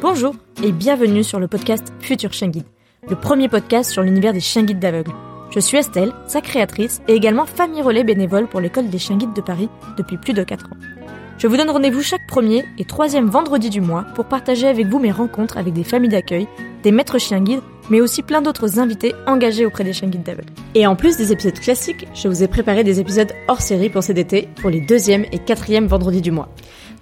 Bonjour et bienvenue sur le podcast Futur Chien Guide, le premier podcast sur l'univers des chiens guides d'aveugles. Je suis Estelle, sa créatrice et également famille relais bénévole pour l'école des chiens guides de Paris depuis plus de 4 ans. Je vous donne rendez-vous chaque premier et troisième vendredi du mois pour partager avec vous mes rencontres avec des familles d'accueil, des maîtres chiens guides, mais aussi plein d'autres invités engagés auprès des chiens guides d'aveugles. Et en plus des épisodes classiques, je vous ai préparé des épisodes hors série pour cet été, pour les deuxième et quatrième vendredis du mois.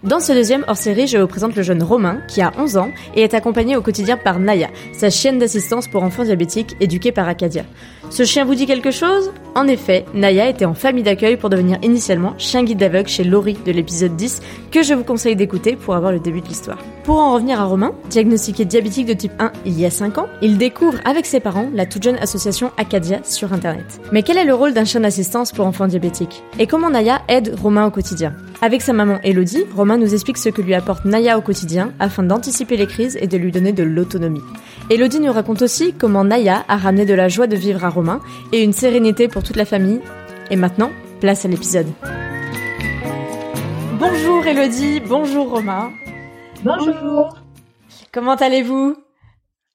Dans ce deuxième hors-série, je vous présente le jeune Romain, qui a 11 ans et est accompagné au quotidien par Naya, sa chienne d'assistance pour enfants diabétiques éduquée par Acadia. Ce chien vous dit quelque chose? En effet, Naya était en famille d'accueil pour devenir initialement chien guide d'aveugle chez Laurie de l'épisode 10, que je vous conseille d'écouter pour avoir le début de l'histoire. Pour en revenir à Romain, diagnostiqué diabétique de type 1 il y a 5 ans, il découvre avec ses parents la toute jeune association Acadia sur Internet. Mais quel est le rôle d'un chien d'assistance pour enfants diabétiques? Et comment Naya aide Romain au quotidien? Avec sa maman Elodie, Romain nous explique ce que lui apporte Naya au quotidien afin d'anticiper les crises et de lui donner de l'autonomie. Elodie nous raconte aussi comment Naya a ramené de la joie de vivre à Romain et une sérénité pour toute la famille. Et maintenant, place à l'épisode. Bonjour Elodie, bonjour Romain. Bonjour. Comment allez-vous?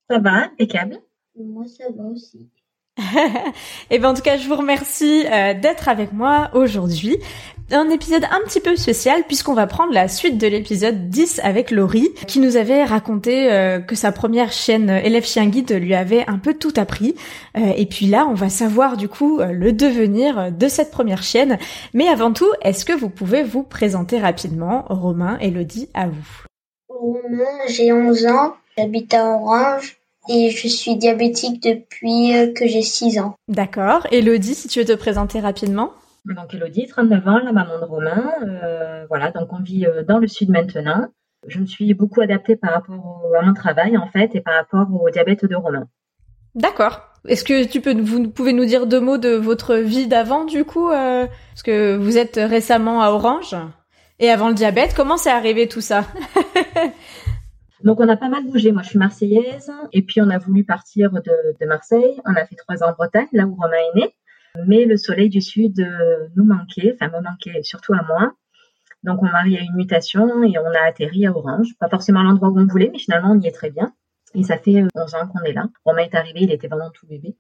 Ça va, impeccable. Moi, ça va aussi. et ben en tout cas, je vous remercie euh, d'être avec moi aujourd'hui. Un épisode un petit peu spécial puisqu'on va prendre la suite de l'épisode 10 avec Laurie qui nous avait raconté euh, que sa première chienne euh, élève chien guide lui avait un peu tout appris. et puis là, on va savoir du coup le devenir de cette première chienne. Mais avant tout, est-ce que vous pouvez vous présenter rapidement, Romain, Elodie, à vous? Romain, j'ai 11 ans, j'habite à Orange et je suis diabétique depuis euh, que j'ai 6 ans. D'accord. Elodie, si tu veux te présenter rapidement Donc Elodie, 39 ans, la maman de Romain. Euh, voilà, donc on vit euh, dans le sud maintenant. Je me suis beaucoup adaptée par rapport à mon travail en fait et par rapport au diabète de Romain. D'accord. Est-ce que tu peux, vous pouvez nous dire deux mots de votre vie d'avant du coup Parce que vous êtes récemment à Orange et avant le diabète, comment c'est arrivé tout ça? Donc on a pas mal bougé. Moi je suis marseillaise et puis on a voulu partir de, Marseille. On a fait trois ans en Bretagne, là où Romain est né. Mais le soleil du sud euh, nous manquait, enfin me manquait surtout à moi. Donc mon mari a eu une mutation et on a atterri à Orange. Pas forcément l'endroit où on voulait, mais finalement on y est très bien. Et ça fait 11 euh, ans qu'on est là. Romain est arrivé, il était vraiment tout bébé.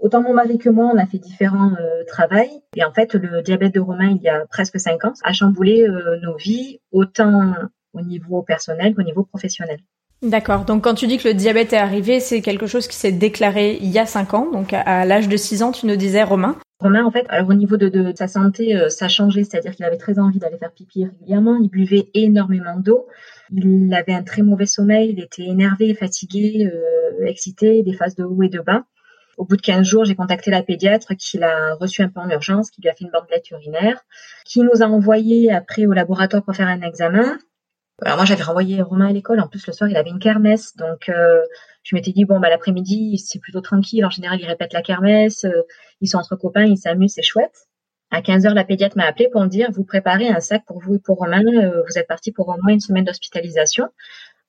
Autant mon mari que moi, on a fait différents euh, travails. Et en fait, le diabète de Romain, il y a presque cinq ans, a chamboulé nos vies, autant au niveau personnel qu'au niveau professionnel. D'accord. Donc quand tu dis que le diabète est arrivé, c'est quelque chose qui s'est déclaré il y a 5 ans. Donc à l'âge de 6 ans, tu nous disais Romain. Romain, en fait, alors au niveau de, sa santé, euh, ça changé, c'est-à-dire qu'il avait très envie d'aller faire pipi régulièrement, il buvait énormément d'eau, il avait un très mauvais sommeil, il était énervé, fatigué, euh, excité, des phases de haut et de bas. Au bout de 15 jours, j'ai contacté la pédiatre qui l'a reçu un peu en urgence, qui lui a fait une bandelette urinaire, qui nous a envoyé après au laboratoire pour faire un examen. Alors moi j'avais renvoyé Romain à l'école, en plus le soir il avait une kermesse, donc euh, je m'étais dit bon bah l'après-midi c'est plutôt tranquille, en général ils répètent la kermesse, euh, ils sont entre copains, ils s'amusent, c'est chouette. À 15 heures la pédiatre m'a appelé pour me dire vous préparez un sac pour vous et pour Romain, euh, vous êtes parti pour au moins une semaine d'hospitalisation.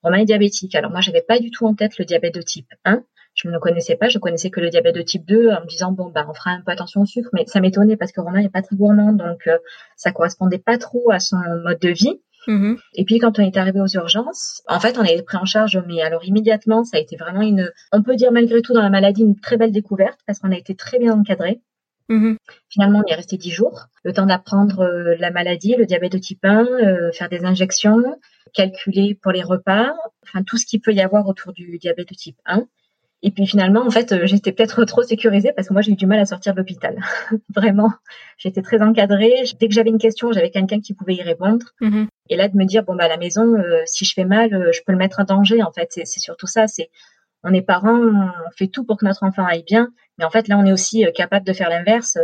Romain est diabétique. Alors moi j'avais pas du tout en tête le diabète de type 1. Je ne le connaissais pas, je connaissais que le diabète de type 2 en me disant bon bah on fera un peu attention au sucre, mais ça m'étonnait parce que Romain n'est pas très gourmand donc ça correspondait pas trop à son mode de vie. Mm-hmm. Et puis quand on est arrivé aux urgences, en fait, on a été pris en charge, mais alors immédiatement, ça a été vraiment une, on peut dire malgré tout dans la maladie, une très belle découverte parce qu'on a été très bien encadré. Mm-hmm. Finalement, on y est resté dix jours, le temps d'apprendre euh, la maladie, le diabète de type 1, euh, faire des injections, calculer pour les repas, enfin tout ce qu'il peut y avoir autour du diabète de type 1. Et puis finalement, en fait, euh, j'étais peut-être trop sécurisée parce que moi, j'ai eu du mal à sortir de l'hôpital. Vraiment, j'étais très encadrée. Dès que j'avais une question, j'avais quelqu'un qui pouvait y répondre. Mm-hmm. Et là, de me dire, bon, bah, à la maison, euh, si je fais mal, euh, je peux le mettre en danger. En fait, c'est surtout ça. C'est, on est parents, on fait tout pour que notre enfant aille bien. Mais en fait, là, on est aussi capable de faire l'inverse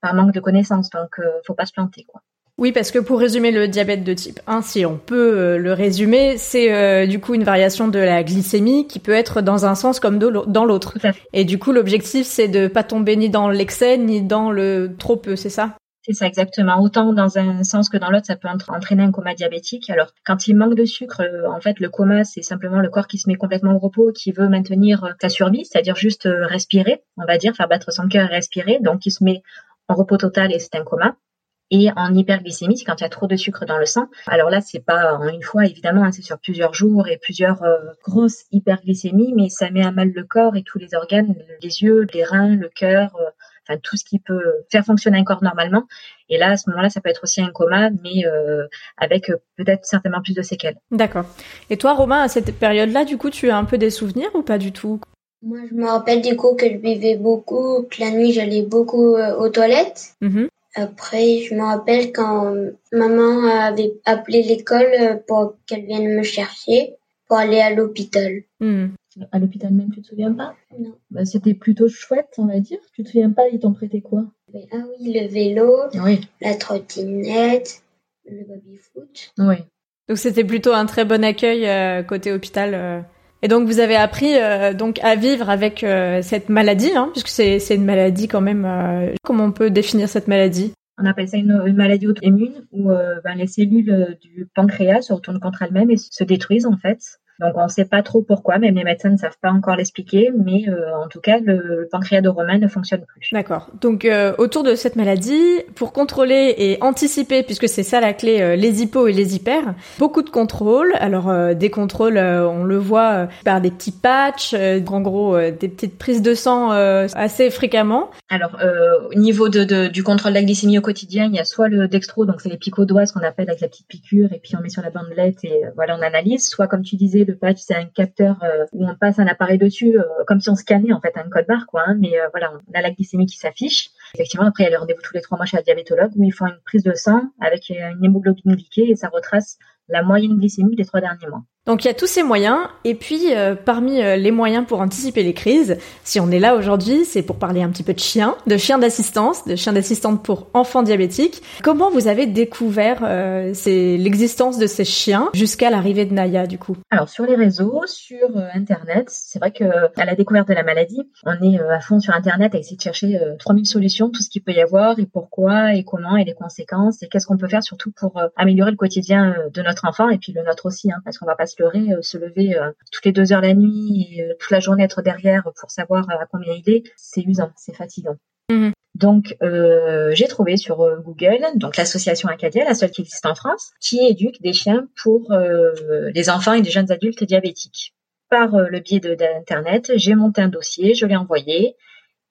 par manque de connaissances. Donc, faut pas se planter, quoi. Oui, parce que pour résumer le diabète de type 1, si on peut euh, le résumer, c'est euh, du coup une variation de la glycémie qui peut être dans un sens comme dans l'autre. Et du coup, l'objectif, c'est de pas tomber ni dans l'excès ni dans le trop peu, c'est ça? C'est ça exactement. Autant dans un sens que dans l'autre, ça peut entraîner un coma diabétique. Alors, quand il manque de sucre, euh, en fait, le coma, c'est simplement le corps qui se met complètement au repos, qui veut maintenir sa survie, c'est-à-dire juste respirer, on va dire, faire battre son cœur et respirer. Donc, il se met en repos total et c'est un coma. Et en hyperglycémie, c'est quand il y a trop de sucre dans le sang. Alors là, c'est pas en une fois, évidemment, hein, c'est sur plusieurs jours et plusieurs euh, grosses hyperglycémies, mais ça met à mal le corps et tous les organes, les yeux, les reins, le cœur, euh, enfin tout ce qui peut faire fonctionner un corps normalement. Et là, à ce moment-là, ça peut être aussi un coma, mais euh, avec peut-être certainement plus de séquelles. D'accord. Et toi, Romain, à cette période-là, du coup, tu as un peu des souvenirs ou pas du tout? Moi, je me rappelle du coup que je buvais beaucoup, que la nuit, j'allais beaucoup aux toilettes. Mhm. Après, je me rappelle quand maman avait appelé l'école pour qu'elle vienne me chercher pour aller à l'hôpital. Hmm. À l'hôpital même, tu te souviens pas? Non. bah, C'était plutôt chouette, on va dire. Tu te souviens pas, ils t'ont prêté quoi? Ah oui, le vélo, Oui. la trottinette, le baby-foot. Oui. Donc c'était plutôt un très bon accueil euh, côté hôpital. euh. Et donc vous avez appris euh, donc à vivre avec euh, cette maladie, hein, puisque c'est c'est une maladie quand même. euh, Comment on peut définir cette maladie? On appelle ça une, une maladie auto-immune où euh, ben, les cellules du pancréas se retournent contre elles-mêmes et se détruisent en fait. Donc on ne sait pas trop pourquoi, même les médecins ne savent pas encore l'expliquer, mais euh, en tout cas le, le pancréas de Romain ne fonctionne plus. D'accord. Donc euh, autour de cette maladie, pour contrôler et anticiper, puisque c'est ça la clé, euh, les hypos et les hyper, beaucoup de contrôles. Alors euh, des contrôles, euh, on le voit euh, par des petits patchs, euh, en gros euh, des petites prises de sang euh, assez fréquemment. Alors euh, au niveau de, de- du contrôle de la glycémie au quotidien, il y a soit le dextro, donc c'est les doigt, ce qu'on appelle avec la petite piqûre, et puis on met sur la bandelette et voilà on analyse. Soit comme tu disais, le patch c'est un capteur euh, où on passe un appareil dessus, euh, comme si on scannait en fait un code barre quoi. hein, mais euh, voilà, on a la glycémie qui s'affiche. Effectivement, après il y a le rendez-vous tous les trois mois chez la diabétologue où ils font une prise de sang avec une hémoglobine glyquée et ça retrace la moyenne glycémique des trois derniers mois. Donc il y a tous ces moyens, et puis euh, parmi euh, les moyens pour anticiper les crises, si on est là aujourd'hui, c'est pour parler un petit peu de chiens, de chiens d'assistance, de chiens d'assistante pour enfants diabétiques. Comment vous avez découvert euh, l'existence de ces chiens jusqu'à l'arrivée de Naya du coup? Alors sur les réseaux, sur internet, c'est vrai que à la découverte de la maladie, on est à fond sur internet à essayer de chercher euh, 3000 solutions, tout ce qu'il peut y avoir et pourquoi et comment et les conséquences et qu'est-ce qu'on peut faire surtout pour améliorer le quotidien de notre enfant et puis le nôtre aussi hein, parce qu'on va pas se leurrer, euh, se lever euh, toutes les deux heures la nuit et euh, toute la journée être derrière pour savoir à combien il est, c'est usant, c'est fatigant. Mhm. Donc, euh, j'ai trouvé sur euh, Google donc l'association Acadia, la seule qui existe en France, qui éduque des chiens pour euh, les enfants et les jeunes adultes diabétiques. Par le biais de- d'internet, j'ai monté un dossier, je l'ai envoyé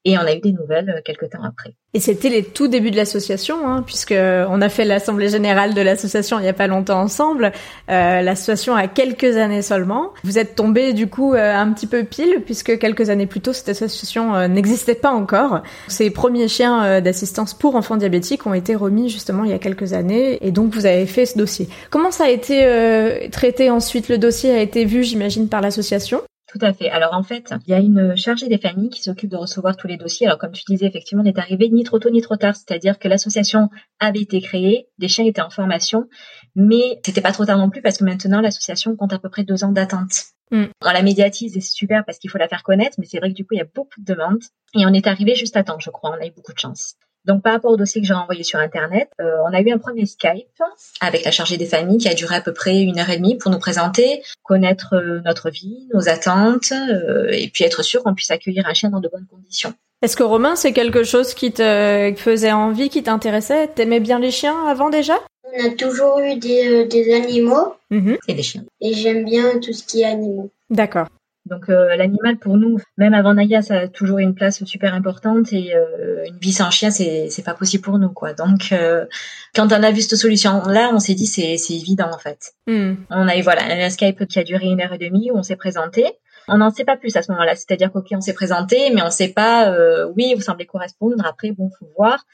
et on a eu des nouvelles euh, quelques temps après. Et c'était les tout débuts de l'association, hein, puisque on a fait l'assemblée générale de l'association il y a pas longtemps ensemble. Euh, l'association a quelques années seulement. Vous êtes tombé du coup euh, un petit peu pile, puisque quelques années plus tôt cette association euh, n'existait pas encore. Ces premiers chiens d'assistance pour enfants diabétiques ont été remis justement il y a quelques années, et donc vous avez fait ce dossier. Comment ça a été traité ensuite? Le dossier a été vu, j'imagine, par l'association? Tout à fait. Alors en fait, il y a une chargée des familles qui s'occupe de recevoir tous les dossiers. Alors comme tu disais, effectivement, on est arrivé ni trop tôt ni trop tard, c'est-à-dire que l'association avait été créée, des chiens étaient en formation, mais c'était pas trop tard non plus parce que maintenant l'association compte à peu près deux ans d'attente. Mm. On la médiatise et c'est super parce qu'il faut la faire connaître, mais c'est vrai que du coup il y a beaucoup de demandes et on est arrivé juste à temps, je crois. On a eu beaucoup de chance. Donc par rapport au dossier que j'ai envoyé sur internet, euh, on a eu un premier Skype avec la chargée des familles qui a duré à peu près une heure et demie pour nous présenter, connaître euh, notre vie, nos attentes, euh, et puis être sûr qu'on puisse accueillir un chien dans de bonnes conditions. Est-ce que Romain, c'est quelque chose qui te faisait envie, qui t'intéressait? T'aimais bien les chiens avant déjà? On a toujours eu des, euh, des animaux Mhm. Et des chiens. et j'aime bien tout ce qui est animaux. D'accord. Donc euh, l'animal pour nous, même avant Naya, ça a toujours une place super importante et euh, une vie sans chien, c'est c'est pas possible pour nous quoi. Donc euh, quand on a vu cette solution là, on s'est dit c'est c'est évident en fait. Hmm. On a eu voilà un Skype qui a duré une heure et demie où on s'est présenté. On n'en sait pas plus à ce moment-là, c'est-à-dire qu'ok on s'est présenté, mais on sait pas. euh, oui, vous semblez correspondre. Après, bon, faut voir.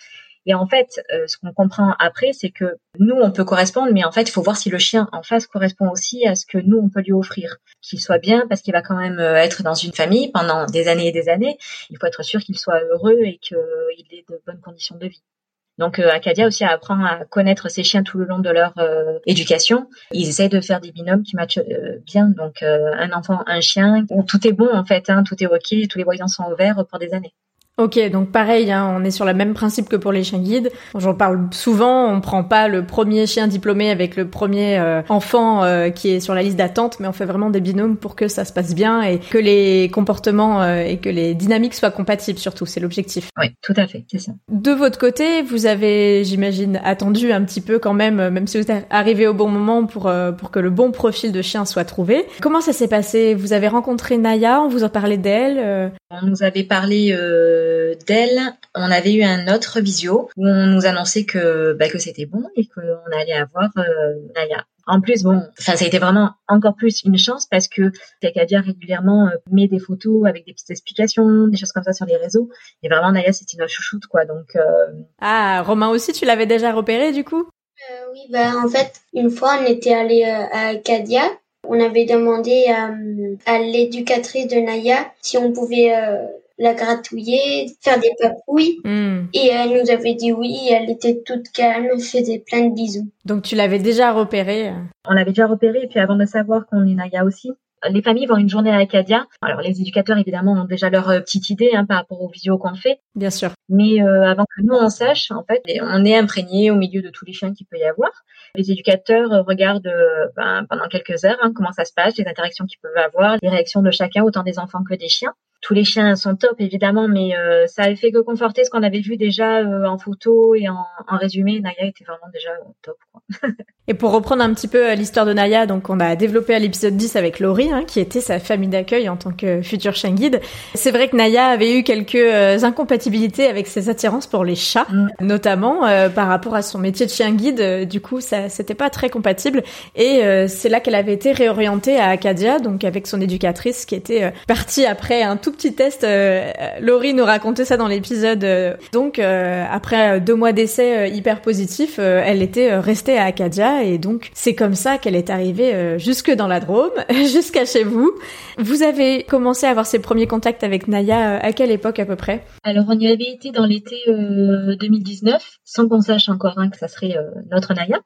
Et en fait, euh, ce qu'on comprend après, c'est que nous, on peut correspondre, mais en fait, il faut voir si le chien en face correspond aussi à ce que nous, on peut lui offrir. Qu'il soit bien, parce qu'il va quand même euh, être dans une famille pendant des années et des années. Il faut être sûr qu'il soit heureux et qu'il ait de bonnes conditions de vie. Donc euh, Acadia aussi apprend à connaître ses chiens tout le long de leur euh, éducation. Ils essayent de faire des binômes qui matchent euh, bien. Donc euh, un enfant, un chien, où tout est bon en fait, hein, tout est ok, tous les voyants sont ouverts pour des années. Ok, donc pareil, hein, on est sur le même principe que pour les chiens guides. J'en parle souvent, on prend pas le premier chien diplômé avec le premier euh, enfant euh, qui est sur la liste d'attente, mais on fait vraiment des binômes pour que ça se passe bien et que les comportements euh, et que les dynamiques soient compatibles surtout, c'est l'objectif. Oui, tout à fait, c'est ça. De votre côté, vous avez, j'imagine, attendu un petit peu quand même, même si vous êtes arrivé au bon moment pour, pour que le bon profil de chien soit trouvé. Comment ça s'est passé? Vous avez rencontré Naya, on vous a parlé d'elle On nous avait parlé d'elle, on avait eu un autre visio où on nous annonçait que bah, que c'était bon et qu'on allait avoir euh, Naya. En plus, bon, ça, ça a été vraiment encore plus une chance parce que Kadia régulièrement euh, met des photos avec des petites explications, des choses comme ça sur les réseaux. Et vraiment, Naya, c'était notre chouchoute, quoi. Donc. Euh, ah, Romain aussi, tu l'avais déjà repéré, du coup? Oui, bah en fait, une fois, on était allé à Acadia. On avait demandé à l'éducatrice de Naya si on pouvait la gratouiller, faire des papouilles. Hmm. Et elle nous avait dit oui, elle était toute calme, elle faisait plein de bisous. Donc tu l'avais déjà repéré On l'avait déjà repéré, et puis avant de savoir qu'on est Naya aussi, les familles vont une journée à Acadia. Alors les éducateurs évidemment ont déjà leur euh, petite idée hein, par rapport aux visio qu'on fait. Bien sûr. Mais euh, avant que nous on sache, en fait, on est imprégné au milieu de tous les chiens qu'il peut y avoir. Les éducateurs euh, regardent ben, pendant quelques heures hein, comment ça se passe, les interactions qu'ils peuvent avoir, les réactions de chacun, autant des enfants que des chiens tous les chiens sont top évidemment, mais euh, ça avait fait que conforter ce qu'on avait vu déjà euh, en photo et en, en, résumé. Naya était vraiment déjà top. Quoi. et pour reprendre un petit peu euh, l'histoire de Naya, donc on a développé à l'épisode 10 avec Laurie, hein, qui était sa famille d'accueil en tant que futur chien guide. C'est vrai que Naya avait eu quelques incompatibilités avec ses attirances pour les chats, mm. notamment par rapport à son métier de chien guide. du coup, ça c'était pas très compatible et c'est là qu'elle avait été réorientée à Acadia, donc avec son éducatrice qui était partie après un tout petit test. Euh, Laurie nous racontait ça dans l'épisode. Euh, donc euh, après deux mois d'essai hyper positifs, elle était restée à Acadia et donc c'est comme ça qu'elle est arrivée jusque dans la Drôme, jusqu'à chez vous. Vous avez commencé à avoir ses premiers contacts avec Naya à quelle époque à peu près? Alors on y avait été dans l'été 2019, sans qu'on sache encore hein, que ça serait notre Naya.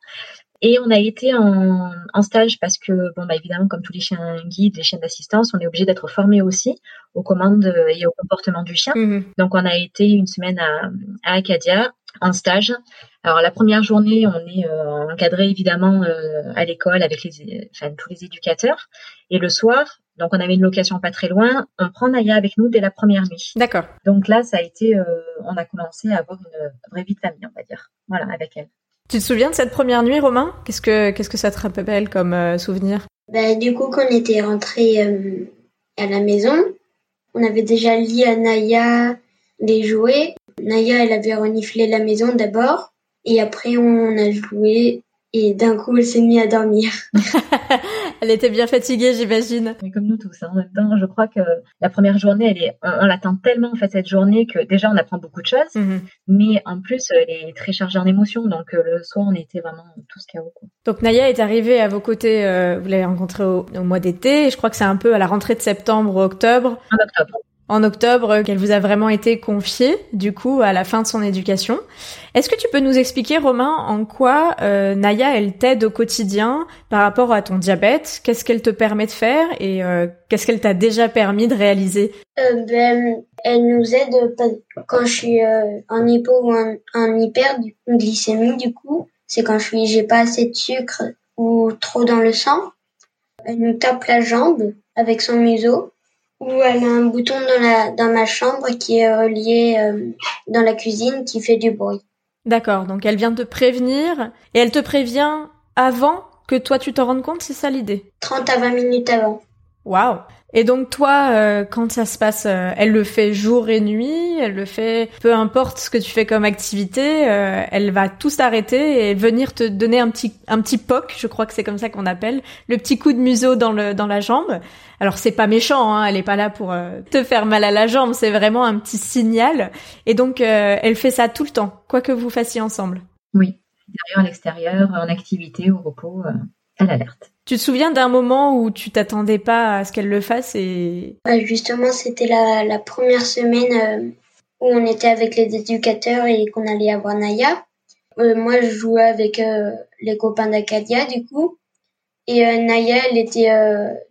Et on a été en, en stage parce que, bon, bah, évidemment, comme tous les chiens guides, les chiens d'assistance, on est obligé d'être formé aussi aux commandes et au comportement du chien. Mhm. Donc, on a été une semaine à, à Acadia en stage. Alors la première journée, on est euh, encadré évidemment euh, à l'école avec les, enfin, tous les éducateurs. Et le soir, donc on avait une location pas très loin, on prend Naya avec nous dès la première nuit. D'accord. Donc là, ça a été, euh, on a commencé à avoir une vraie vie de famille, on va dire. Voilà, avec elle. Tu te souviens de cette première nuit, Romain? Qu'est-ce que qu'est-ce que ça te rappelle comme euh, souvenir? Bah, Du coup, quand on était rentré euh, à la maison, on avait déjà lié à Naya les jouets. Naya, elle avait reniflé la maison d'abord, et après on a joué et d'un coup elle s'est mise à dormir. elle était bien fatiguée, j'imagine. Comme nous tous, hein. en même temps, je crois que la première journée, elle est, on, l'attend tellement en fait cette journée que déjà on apprend beaucoup de choses, mhm. mais en plus elle est très chargée en émotions, donc euh, le soir on était vraiment tous chaos. Donc Naya est arrivée à vos côtés, euh, vous l'avez rencontrée au, au, mois d'été, je crois que c'est un peu à la rentrée de septembre ou octobre. En octobre en octobre qu'elle vous a vraiment été confiée, du coup, à la fin de son éducation. Est-ce que tu peux nous expliquer, Romain, en quoi euh, Naya, elle t'aide au quotidien par rapport à ton diabète? Qu'est-ce qu'elle te permet de faire et euh, qu'est-ce qu'elle t'a déjà permis de réaliser? Euh, ben, Elle nous aide quand je suis en hypo ou en, hyper glycémie, du coup. C'est quand je suis, j'ai pas assez de sucre ou trop dans le sang. Elle nous tape la jambe avec son museau où elle a un bouton dans, la, dans ma chambre qui est relié euh, dans la cuisine qui fait du bruit. D'accord, donc elle vient te prévenir et elle te prévient avant que toi tu t'en rendes compte, c'est ça l'idée? 30 à 20 minutes avant. Waouh et donc toi, euh, quand ça se passe, euh, elle le fait jour et nuit, elle le fait peu importe ce que tu fais comme activité, euh, elle va tout s'arrêter et venir te donner un petit un petit poc, je crois que c'est comme ça qu'on appelle, le petit coup de museau dans le dans la jambe. Alors c'est pas méchant, hein, elle est pas là pour te faire mal à la jambe, c'est vraiment un petit signal. Et donc elle fait ça tout le temps, quoi que vous fassiez ensemble. Oui, à l'extérieur, en activité, au repos, à l'alerte. Tu te souviens d'un moment où tu t'attendais pas à ce qu'elle le fasse et justement c'était la, la, première semaine euh, où on était avec les éducateurs et qu'on allait avoir Naya. Euh, moi je jouais avec euh, les copains d'Acadia du coup et Naya elle était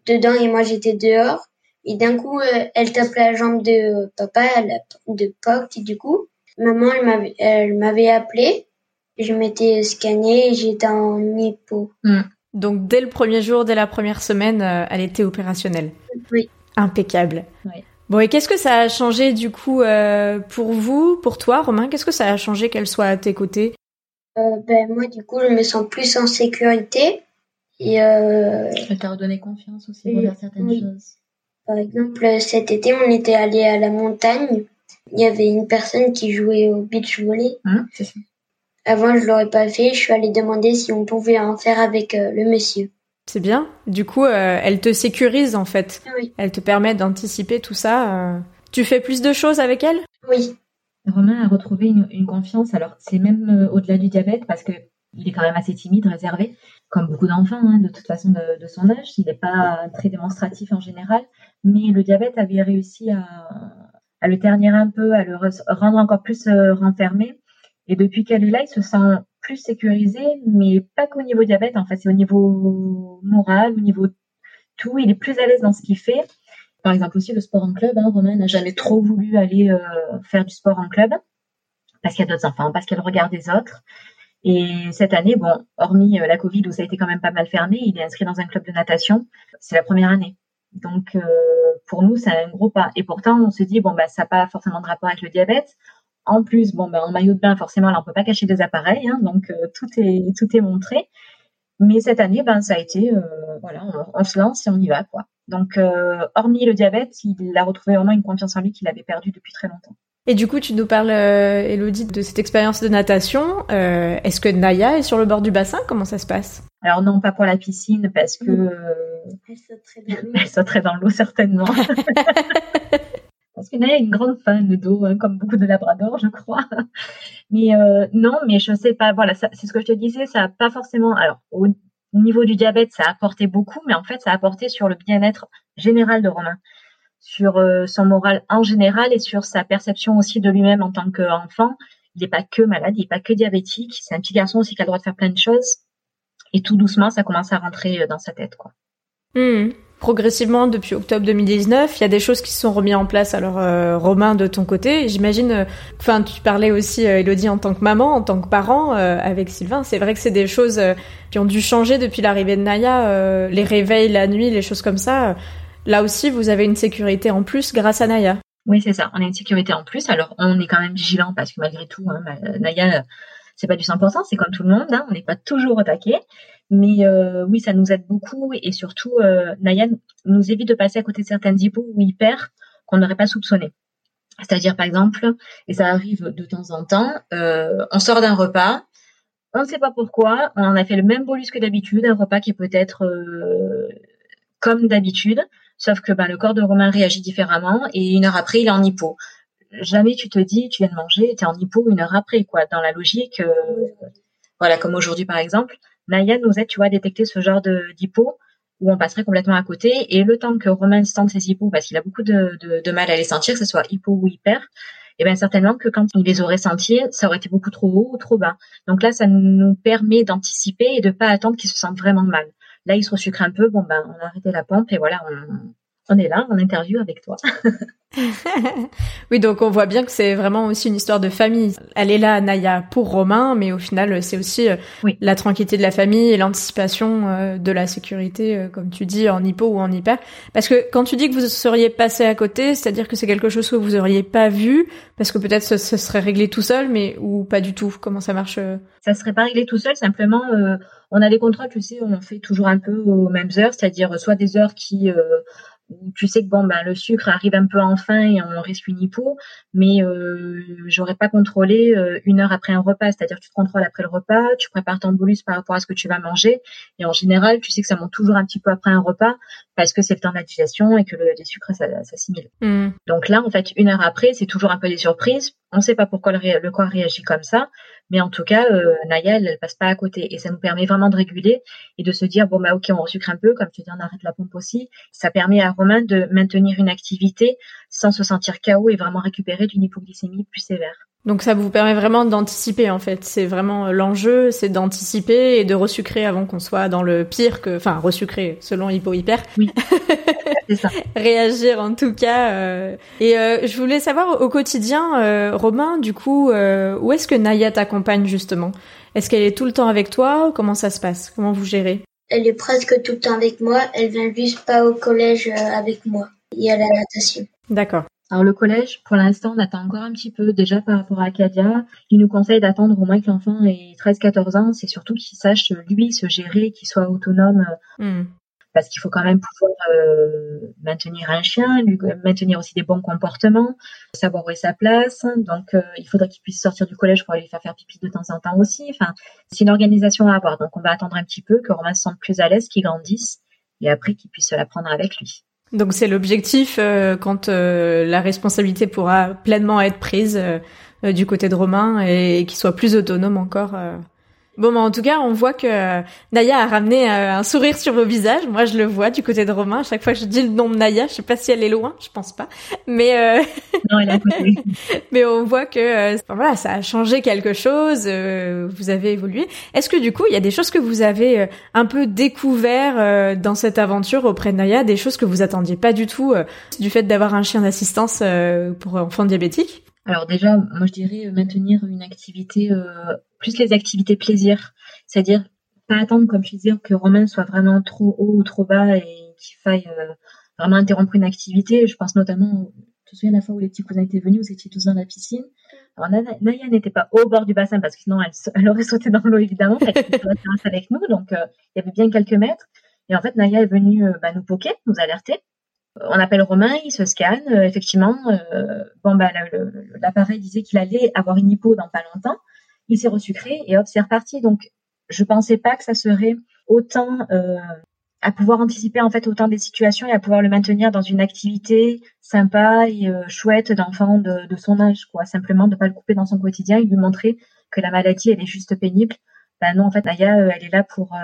dedans et moi j'étais dehors Et d'un coup, euh, elle tape la jambe de papa, de Poc, du coup. Maman, elle m'avait, elle m'avait appelé. Je m'étais scannée et j'étais en hypo. Hmm. Donc, dès le premier jour, dès la première semaine, euh, elle était opérationnelle. Oui. Impeccable. Oui. Bon, et qu'est-ce que ça a changé du coup euh, pour vous, pour toi, Romain? Qu'est-ce que ça a changé qu'elle soit à tes côtés? Euh, Ben moi, du coup, je me sens plus en sécurité et. Euh... Elle t'a redonné confiance aussi pour faire certaines oui. choses. Par exemple, cet été, on était allé à la montagne. Il y avait une personne qui jouait au beach volley. Hein, c'est ça. Avant, je l'aurais pas fait. Je suis allée demander si on pouvait en faire avec euh, le monsieur. C'est bien. Du coup, euh, elle te sécurise en fait. Oui. Elle te permet d'anticiper tout ça. euh. Tu fais plus de choses avec elle? Oui. Romain a retrouvé une, une confiance. Alors, c'est même euh, au-delà du diabète parce que il est quand même assez timide, réservé, comme beaucoup d'enfants, hein, de toute façon, de, de son âge. Il n'est pas très démonstratif en général. Mais le diabète avait réussi à, à le ternir un peu, à le re- rendre encore plus euh, renfermé. Et depuis qu'elle est là, il se sent plus sécurisé, mais pas qu'au niveau diabète, en fait, c'est au niveau moral, au niveau tout. Il est plus à l'aise dans ce qu'il fait. Par exemple aussi le sport en club. Hein, Romain n'a jamais trop voulu aller euh, faire du sport en club parce qu'il y a d'autres enfants, parce qu'elle regarde des autres. Et cette année, bon, hormis euh, la Covid où ça a été quand même pas mal fermé, il est inscrit dans un club de natation. C'est la première année. Donc euh, pour nous, c'est un gros pas. Et pourtant, on se dit bon bah ça n'a pas forcément de rapport avec le diabète. En plus, bon bah en maillot de bain, forcément, là on peut pas cacher des appareils, hein, donc euh, tout est tout est montré. Mais cette année, ben ça a été euh, voilà, on, on se lance et on y va quoi. Donc euh, hormis le diabète, il a retrouvé vraiment une confiance en lui qu'il avait perdue depuis très longtemps. Et du coup, tu nous parles, euh, Elodie, de cette expérience de natation. Euh, Est-ce que Naya est sur le bord du bassin? Comment ça se passe? Alors non, pas pour la piscine parce que euh, Elle sauterait dans l'eau. elle sauterait dans l'eau certainement. Parce que Naya est une grande fan d'eau, hein, comme beaucoup de labradors, je crois. Mais euh, non, mais je sais pas. Voilà, c'est ce que je te disais. Ça a pas forcément. Alors, au niveau du diabète, ça a apporté beaucoup, mais en fait, ça a apporté sur le bien-être général de Romain, sur euh, son moral en général et sur sa perception aussi de lui-même en tant qu'enfant. Il n'est pas que malade, il n'est pas que diabétique. C'est un petit garçon aussi qui a le droit de faire plein de choses. Et tout doucement, ça commence à rentrer euh, dans sa tête, quoi. Hmm. Progressivement, depuis octobre 2019, il y a des choses qui se sont remises en place. Alors, euh, Romain, de ton côté, j'imagine, euh, enfin, tu parlais aussi, euh, Elodie, en tant que maman, en tant que parent, euh, avec Sylvain. C'est vrai que c'est des choses qui ont dû changer depuis l'arrivée de Naya, les réveils la nuit, les choses comme ça. Là aussi, vous avez une sécurité en plus grâce à Naya. Oui, c'est ça. On a une sécurité en plus. Alors, on est quand même vigilant parce que malgré tout, hein, Naya, c'est pas du 100%, c'est comme tout le monde. Hein, on n'est pas toujours au taquet. Mais euh, oui, ça nous aide beaucoup et surtout, euh, Naya nous évite de passer à côté de certaines hypos ou hyper qu'on n'aurait pas soupçonné. C'est-à-dire, par exemple, et ça arrive de temps en temps, euh, on sort d'un repas, on ne sait pas pourquoi, on a fait le même bolus que d'habitude, un repas qui peut être euh, comme d'habitude, sauf que ben, le corps de Romain réagit différemment et une heure après, il est en hypo. Jamais tu te dis, tu viens de manger, tu es en hypo une heure après, quoi. Dans la logique, voilà, comme aujourd'hui par exemple, Naya nous aide, tu vois, à détecter ce genre d'hypo où on passerait complètement à côté et le temps que Romain sente ses hypos, parce qu'il a beaucoup de, mal à les sentir, que ce soit hypo ou hyper, et bien certainement que quand il les aurait sentis, ça aurait été beaucoup trop haut ou trop bas. Donc là, ça nous permet d'anticiper et de pas attendre qu'il se sente vraiment mal. Là, il se resucre un peu, bon ben, on a arrêté la pompe et voilà, on, on est là, en interview avec toi. oui, donc on voit bien que c'est vraiment aussi une histoire de famille. Elle est là, Naya, pour Romain, mais au final, c'est aussi euh, Oui. la tranquillité de la famille et l'anticipation euh, de la sécurité, euh, comme tu dis, en hypo ou en hyper. Parce que quand tu dis que vous seriez passé à côté, c'est-à-dire que c'est quelque chose que vous auriez pas vu, parce que peut-être ce, ce serait réglé tout seul, mais ou pas du tout. Comment ça marche ça serait pas réglé tout seul, simplement euh, on a des contrôles, tu sais, on fait toujours un peu aux mêmes heures, c'est-à-dire soit des heures qui euh, où tu sais que bon ben le sucre arrive un peu en fin et on risque une hypo, mais euh, j'aurais pas contrôlé euh, une heure après un repas, c'est-à-dire tu te contrôles après le repas, tu prépares ton bolus par rapport à ce que tu vas manger, et en général tu sais que ça monte toujours un petit peu après un repas parce que c'est le temps de la digestion et que le, les sucres ça- s'assimilent. Hmm. Donc là, en fait, une heure après, c'est toujours un peu des surprises. On ne sait pas pourquoi le, ré- le corps réagit comme ça, mais en tout cas, euh, Naya, elle, elle passe pas à côté, et ça nous permet vraiment de réguler et de se dire bon bah ok, on resucre un peu, comme tu dis, on arrête la pompe aussi. Ça permet à Romain de maintenir une activité sans se sentir KO et vraiment récupérer d'une hypoglycémie plus sévère. Donc ça vous permet vraiment d'anticiper en fait. C'est vraiment euh, l'enjeu, c'est d'anticiper et de resucrer avant qu'on soit dans le pire que, enfin resucrer selon hypo hyper. Oui. réagir en tout cas. Et je voulais savoir au quotidien, Romain, du coup, où est-ce que Naya t'accompagne justement? Est-ce qu'elle est tout le temps avec toi? Comment ça se passe? Comment vous gérez? Elle est presque tout le temps avec moi. Elle vient juste pas au collège avec moi et à la natation. D'accord. Alors le collège, pour l'instant, on attend encore un petit peu. Déjà par rapport à Acadia, il nous conseille d'attendre au moins que l'enfant ait 13-14 ans. C'est surtout qu'il sache, lui, se gérer, qu'il soit autonome. Hmm. Parce qu'il faut quand même pouvoir euh, maintenir un chien, lui maintenir aussi des bons comportements, savoir où est sa place. Donc euh, il faudrait qu'il puisse sortir du collège pour aller faire faire pipi de temps en temps aussi. Enfin, c'est une organisation à avoir. Donc on va attendre un petit peu que Romain se sente plus à l'aise, qu'il grandisse, et après qu'il puisse la prendre avec lui. Donc c'est l'objectif euh, quand euh, la responsabilité pourra pleinement être prise euh, du côté de Romain et, qu'il soit plus autonome encore Bon, mais en tout cas, on voit que euh, Naya a ramené euh, un sourire sur vos visages. Moi, je le vois du côté de Romain. À chaque fois que je dis le nom de Naya, je sais pas si elle est loin, je pense pas. Mais euh... non, elle est à côté. mais on voit que voilà, ça a changé quelque chose. vous avez évolué. Est-ce que du coup, il y a des choses que vous avez un peu découvert dans cette aventure auprès de Naya, des choses que vous attendiez pas du tout du fait d'avoir un chien d'assistance pour enfants diabétiques? Alors déjà, moi je dirais maintenir une activité, euh, plus les activités plaisir, c'est-à-dire pas attendre, comme je disais, que Romain soit vraiment trop haut ou trop bas et qu'il faille euh, vraiment interrompre une activité. Je pense notamment, tu te souviens la fois où les petits cousins étaient venus, vous étiez tous dans la piscine. Alors Naya n'était pas au bord du bassin parce que sinon elle, aurait sauté dans l'eau évidemment, elle était avec nous, donc euh, il y avait bien quelques mètres. Et en fait, Naya est venue bah, nous poquer, nous alerter. On appelle Romain, il se scanne. Euh, effectivement, euh, bon bah l'appareil disait qu'il allait avoir une hypo dans pas longtemps. Il s'est resucré et hop, c'est reparti. Donc, je pensais pas que ça serait autant euh, à pouvoir anticiper en fait autant des situations et à pouvoir le maintenir dans une activité sympa et chouette d'enfant de, son âge, quoi. Simplement de pas le couper dans son quotidien et lui montrer que la maladie elle est juste pénible. Ben non, en fait, Aya, elle est là pour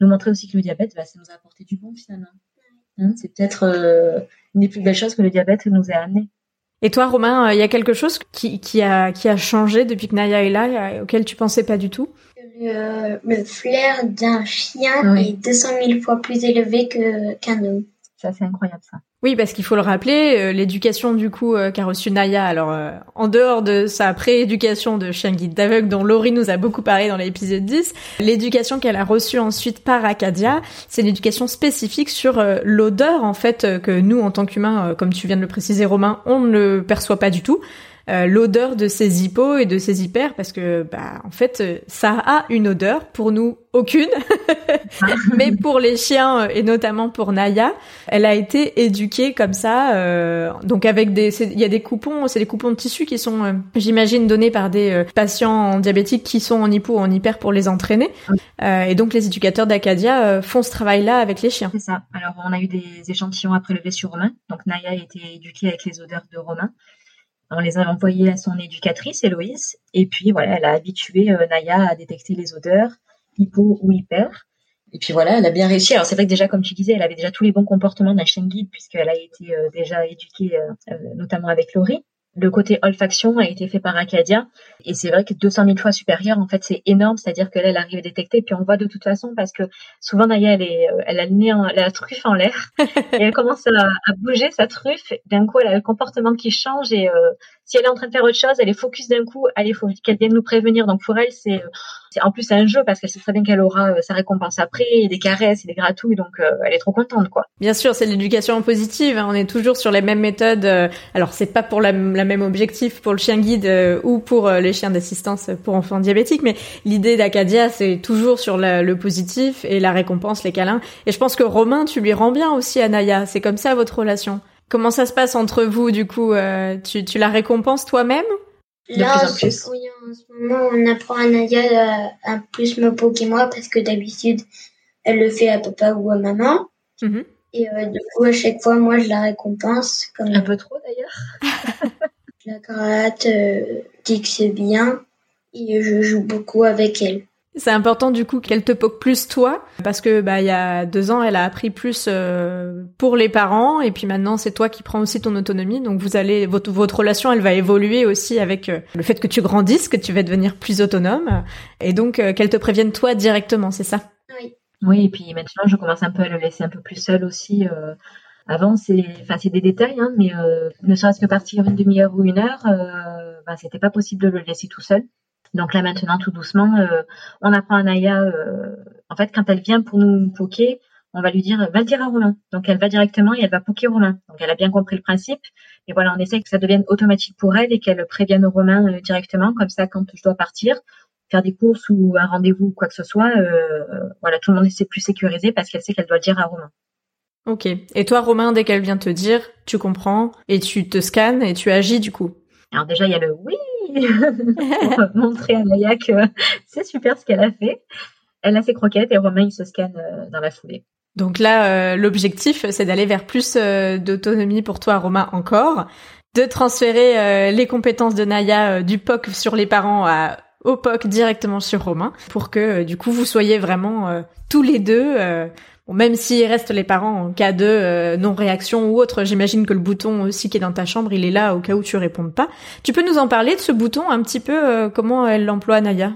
nous montrer aussi que le diabète, bah, ça nous a apporté du bon finalement. C'est peut-être euh, une des plus belles choses que le diabète nous a amené. Et toi, Romain, euh, il y a quelque chose qui, qui, a, qui a changé depuis que Naya est là, euh, auquel tu pensais pas du tout? Le, flair d'un chien est 200 000 fois plus élevé que qu'un homme. Ça, c'est incroyable, ça. Oui, parce qu'il faut le rappeler, euh, l'éducation du coup euh, qu'a reçue Naya, alors euh, en dehors de sa prééducation de chien guide d'aveugle dont Laurie nous a beaucoup parlé dans l'épisode 10, l'éducation qu'elle a reçue ensuite par Acadia, c'est une éducation spécifique sur l'odeur en fait que nous en tant qu'humains, comme tu viens de le préciser Romain, on ne le perçoit pas du tout. Euh, l'odeur de ces hippos et de ces hyper parce que bah en fait euh, ça a une odeur pour nous aucune. Mais pour les chiens euh, et notamment pour Naya elle a été éduquée comme ça donc avec des il y a des coupons c'est des coupons de tissu qui sont j'imagine donnés par des patients diabétiques qui sont en hypo ou en hyper pour les entraîner. Et donc les éducateurs d'Acadia font ce travail là avec les chiens. C'est ça. Alors on a eu des échantillons à prélever sur Romain. Donc Naya a été éduquée avec les odeurs de Romain on les a envoyés à son éducatrice, Héloïse, et puis voilà, elle a habitué euh, Naya à détecter les odeurs, hypo ou hyper. Et puis voilà, elle a bien réussi. Alors c'est vrai que déjà, comme tu disais, elle avait déjà tous les bons comportements d'un chien guide puisqu'elle a été euh, déjà éduquée, euh, notamment avec Laurie. Le côté olfaction a été fait par Acadia et c'est vrai que 200 000 fois supérieur, en fait, c'est énorme. C'est-à-dire qu'elle elle arrive à détecter et puis on voit de toute façon parce que souvent Naya, elle, est, elle a le nez, en, la truffe en l'air et elle commence à, bouger sa truffe. D'un coup, elle a le comportement qui change et si elle est en train de faire autre chose, elle est focus d'un coup, il faut qu'elle vienne nous prévenir. Donc pour elle, c'est en plus un jeu parce qu'elle sait très bien qu'elle aura euh, sa récompense après, des caresses et des gratouilles, donc euh, elle est trop contente quoi. Bien sûr, c'est l'éducation positive. Hein. On est toujours sur les mêmes méthodes. Euh, alors c'est pas pour la, même objectif pour le chien guide ou pour les chiens d'assistance pour enfants diabétiques, mais l'idée d'Acadia c'est toujours sur le positif et la récompense, les câlins. Et je pense que Romain, tu lui rends bien aussi à Naya. C'est comme ça votre relation? Comment ça se passe entre vous du coup tu, tu la récompenses toi-même? Là, en, plus. Oui, en ce moment, on apprend à Nadia à, plus me poquer moi parce que d'habitude, elle le fait à papa ou à maman. Mm-hmm. Et euh, du coup, à chaque fois, moi, je la récompense. Comme un peu trop d'ailleurs. je la gratte, euh, dis que c'est bien. Et je joue beaucoup avec elle. C'est important du coup qu'elle te poque plus toi parce que bah il y a deux ans elle a appris plus euh, pour les parents et puis maintenant c'est toi qui prends aussi ton autonomie donc vous allez votre votre relation elle va évoluer aussi avec euh, le fait que tu grandisses que tu vas devenir plus autonome et donc euh, qu'elle te prévienne toi directement c'est ça? Oui. Oui et puis maintenant je commence un peu à le laisser un peu plus seul aussi Avant, c'est, enfin, c'est des détails, hein, mais euh, ne serait-ce que partir une demi-heure ou une heure, euh, ben, c'était pas possible de le laisser tout seul. Donc là maintenant, tout doucement, euh, on apprend à Naya. Euh, en fait, quand elle vient pour nous poker, on va lui dire va le dire à Romain. Donc elle va directement et elle va poker Romain. Donc elle a bien compris le principe. Et voilà, on essaie que ça devienne automatique pour elle et qu'elle prévienne Romain euh, directement. Comme ça, quand je dois partir, faire des courses ou un rendez-vous ou quoi que ce soit, euh, voilà, tout le monde est plus sécurisé parce qu'elle sait qu'elle doit le dire à Romain. Ok. Et toi, Romain, dès qu'elle vient te dire, tu comprends et tu te scannes et tu agis du coup? Alors déjà, il y a le oui montrer à Naya que c'est super ce qu'elle a fait. Elle a ses croquettes et Romain, il se scanne euh, dans la foulée. Donc là, euh, l'objectif, c'est d'aller vers plus euh, d'autonomie pour toi, Romain, encore, de transférer les compétences de Naya du POC sur les parents à, au POC directement sur Romain, pour que du coup vous soyez vraiment tous les deux Bon, même s'il reste les parents en cas de euh, non-réaction ou autre, j'imagine que le bouton aussi qui est dans ta chambre, il est là au cas où tu répondes pas. Tu peux nous en parler de ce bouton un petit peu euh, Comment elle l'emploie, Naya?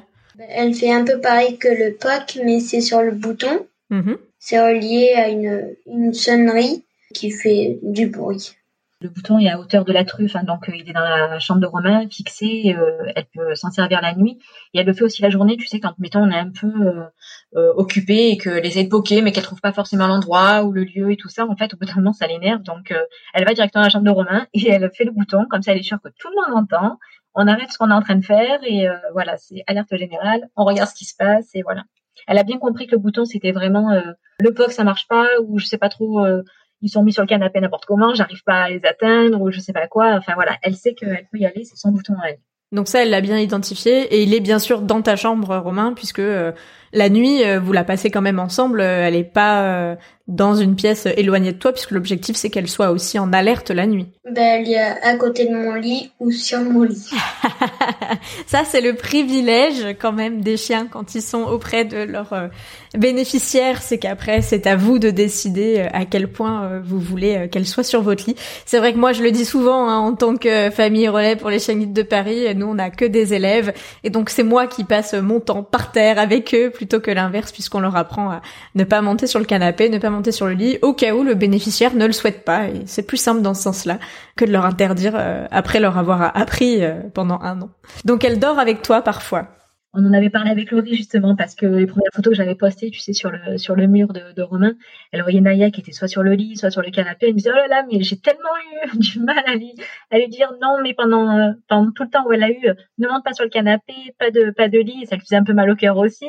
Elle fait un peu pareil que le POC, mais c'est sur le bouton. Mm-hmm. C'est relié à une, une sonnerie qui fait du bruit. Le bouton est à hauteur de la truffe, hein, donc euh, il est dans la chambre de Romain, fixé. Euh, elle peut s'en servir la nuit et elle le fait aussi la journée. Tu sais, quand mettons on est un peu euh, occupé et que les aide poker, mais qu'elle trouve pas forcément l'endroit ou le lieu et tout ça, en fait, au bout d'un moment, ça l'énerve. Donc, elle va directement dans la chambre de Romain et elle fait le bouton, comme ça, elle est sûre que tout le monde entend. On arrête ce qu'on est en train de faire et voilà, c'est alerte générale. On regarde ce qui se passe et voilà. Elle a bien compris que le bouton c'était vraiment le POC ça marche pas ou je sais pas trop ils sont mis sur le canapé n'importe comment, j'arrive pas à les atteindre ou je sais pas quoi. Enfin voilà, elle sait qu'elle peut y aller, c'est son bouton à elle. Donc ça, elle l'a bien identifié et il est bien sûr dans ta chambre, Romain, puisque euh, la nuit, euh, vous la passez quand même ensemble. Euh, elle est pas dans une pièce éloignée de toi, puisque l'objectif c'est qu'elle soit aussi en alerte la nuit. Ben, elle est à côté de mon lit ou sur mon lit. Ça, c'est le privilège quand même des chiens quand ils sont auprès de leurs euh, bénéficiaires, c'est qu'après, c'est à vous de décider euh, à quel point euh, vous voulez qu'elle soit sur votre lit. C'est vrai que moi, je le dis souvent hein, en tant que famille relais pour les chiens de Paris, nous, on n'a que des élèves, et donc c'est moi qui passe mon temps par terre avec eux plutôt que l'inverse, puisqu'on leur apprend à ne pas monter sur le canapé, ne pas monter sur le lit au cas où le bénéficiaire ne le souhaite pas. C'est plus simple dans ce sens-là que de leur interdire euh, après leur avoir appris euh, pendant un an. Donc elle dort avec toi parfois. On en avait parlé avec Laurie justement parce que les premières photos que j'avais postées, tu sais, sur le sur le mur de, de Romain, elle voyait Naya qui était soit sur le lit, soit sur le canapé. Elle me disait oh là là, mais j'ai tellement eu du mal à lui à lui dire non, mais pendant euh, pendant tout le temps où elle a eu, ne monte pas sur le canapé, pas de pas de lit, ça lui faisait un peu mal au cœur aussi.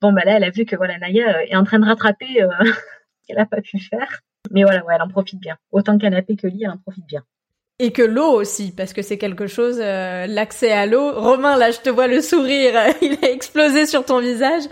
Bon bah là, elle a vu que voilà Naya est en train de rattraper qu'elle a pas pu faire. Mais voilà, ouais, elle en profite bien. Autant canapé que lit, elle en profite bien. Et que l'eau aussi, parce que c'est quelque chose, euh, l'accès à l'eau. Romain, là, je te vois le sourire, il a explosé sur ton visage,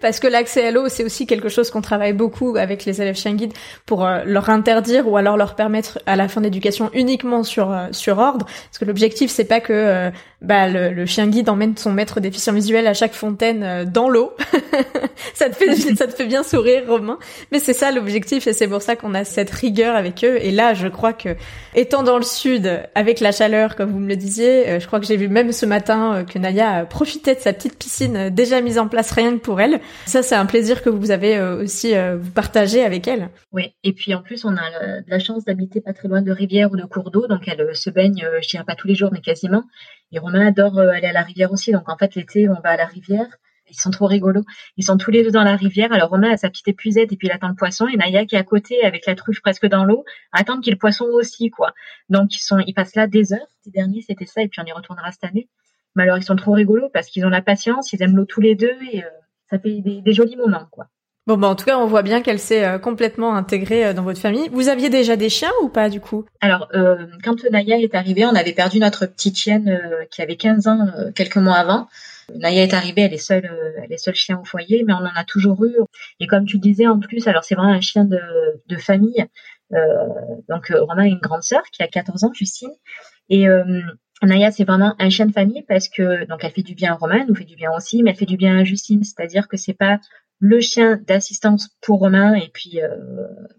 parce que l'accès à l'eau, c'est aussi quelque chose qu'on travaille beaucoup avec les élèves chien guide pour euh, leur interdire ou alors leur permettre à la fin d'éducation uniquement sur euh, sur ordre, parce que l'objectif c'est pas que bah, le, le, chien guide emmène son maître déficient visuel à chaque fontaine dans l'eau. ça te fait ça te fait bien sourire, Romain. Mais c'est ça l'objectif et c'est pour ça qu'on a cette rigueur avec eux. Et là, je crois que étant dans le sud avec la chaleur, comme vous me le disiez. Euh, je crois que j'ai vu même ce matin euh, que Naya profitait de sa petite piscine euh, déjà mise en place rien que pour elle. Ça, c'est un plaisir que vous avez aussi vous partagé avec elle. Oui, et puis en plus, on a la chance d'habiter pas très loin de rivières ou de cours d'eau, donc elle se baigne, je dirais pas tous les jours, mais quasiment. Et Romain adore aller à la rivière aussi, donc en fait l'été, on va à la rivière ils sont trop rigolos. Ils sont tous les deux dans la rivière. Alors Romain a sa petite épuisette et puis il attend le poisson. Et Naya qui est à côté avec la truffe presque dans l'eau, attend qu'il le poisson aussi, quoi. Donc ils sont, ils passent là des heures. Ces derniers, c'était ça. Et puis on y retournera cette année. Mais alors ils sont trop rigolos parce qu'ils ont la patience, ils aiment l'eau tous les deux et euh, ça fait des, jolis moments, quoi. Bon, bah, en tout cas, on voit bien qu'elle s'est euh, complètement intégrée euh, dans votre famille. Vous aviez déjà des chiens ou pas, du coup? Alors, quand Naya est arrivée, on avait perdu notre petite chienne qui avait 15 ans quelques mois avant. Naya est arrivée, elle est seule, euh, elle est seule chien au foyer, mais on en a toujours eu. Et comme tu disais en plus, alors c'est vraiment un chien de, de famille. Euh, donc euh, Romain a une grande sœur qui a 14 ans, Justine, et Naya c'est vraiment un chien de famille parce que donc elle fait du bien à Romain, nous fait du bien aussi, mais elle fait du bien à Justine, c'est-à-dire que c'est pas le chien d'assistance pour Romain et puis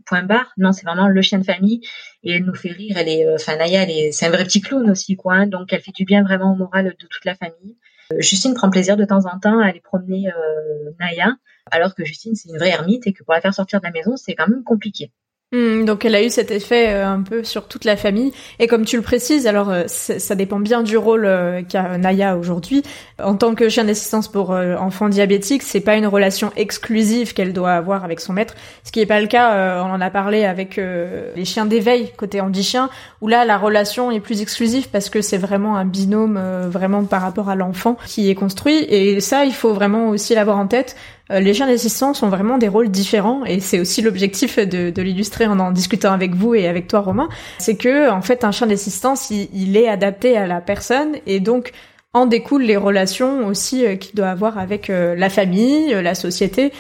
point barre. Non, c'est vraiment le chien de famille et elle nous fait rire. Elle est, enfin Naya, c'est un vrai petit clown aussi quoi. Hein. donc elle fait du bien vraiment au moral de toute la famille. Justine prend plaisir de temps en temps à aller promener euh, Naya, alors que Justine c'est une vraie ermite et que pour la faire sortir de la maison c'est quand même compliqué. Hmm, donc elle a eu cet effet euh, un peu sur toute la famille. Et comme tu le précises, alors euh, ça dépend bien du rôle euh, qu'a Naya aujourd'hui. En tant que chien d'assistance pour enfants diabétiques, c'est pas une relation exclusive qu'elle doit avoir avec son maître, ce qui est pas le cas. on en a parlé avec les chiens d'éveil côté handi-chien, où là la relation est plus exclusive parce que c'est vraiment un binôme vraiment par rapport à l'enfant qui est construit. Et ça, il faut vraiment aussi l'avoir en tête. Euh, les chiens d'assistance ont vraiment des rôles différents et c'est aussi l'objectif de, de l'illustrer en en discutant avec vous et avec toi Romain, c'est que en fait un chien d'assistance il, est adapté à la personne et donc en découlent les relations aussi euh, qu'il doit avoir avec euh, la famille, la société.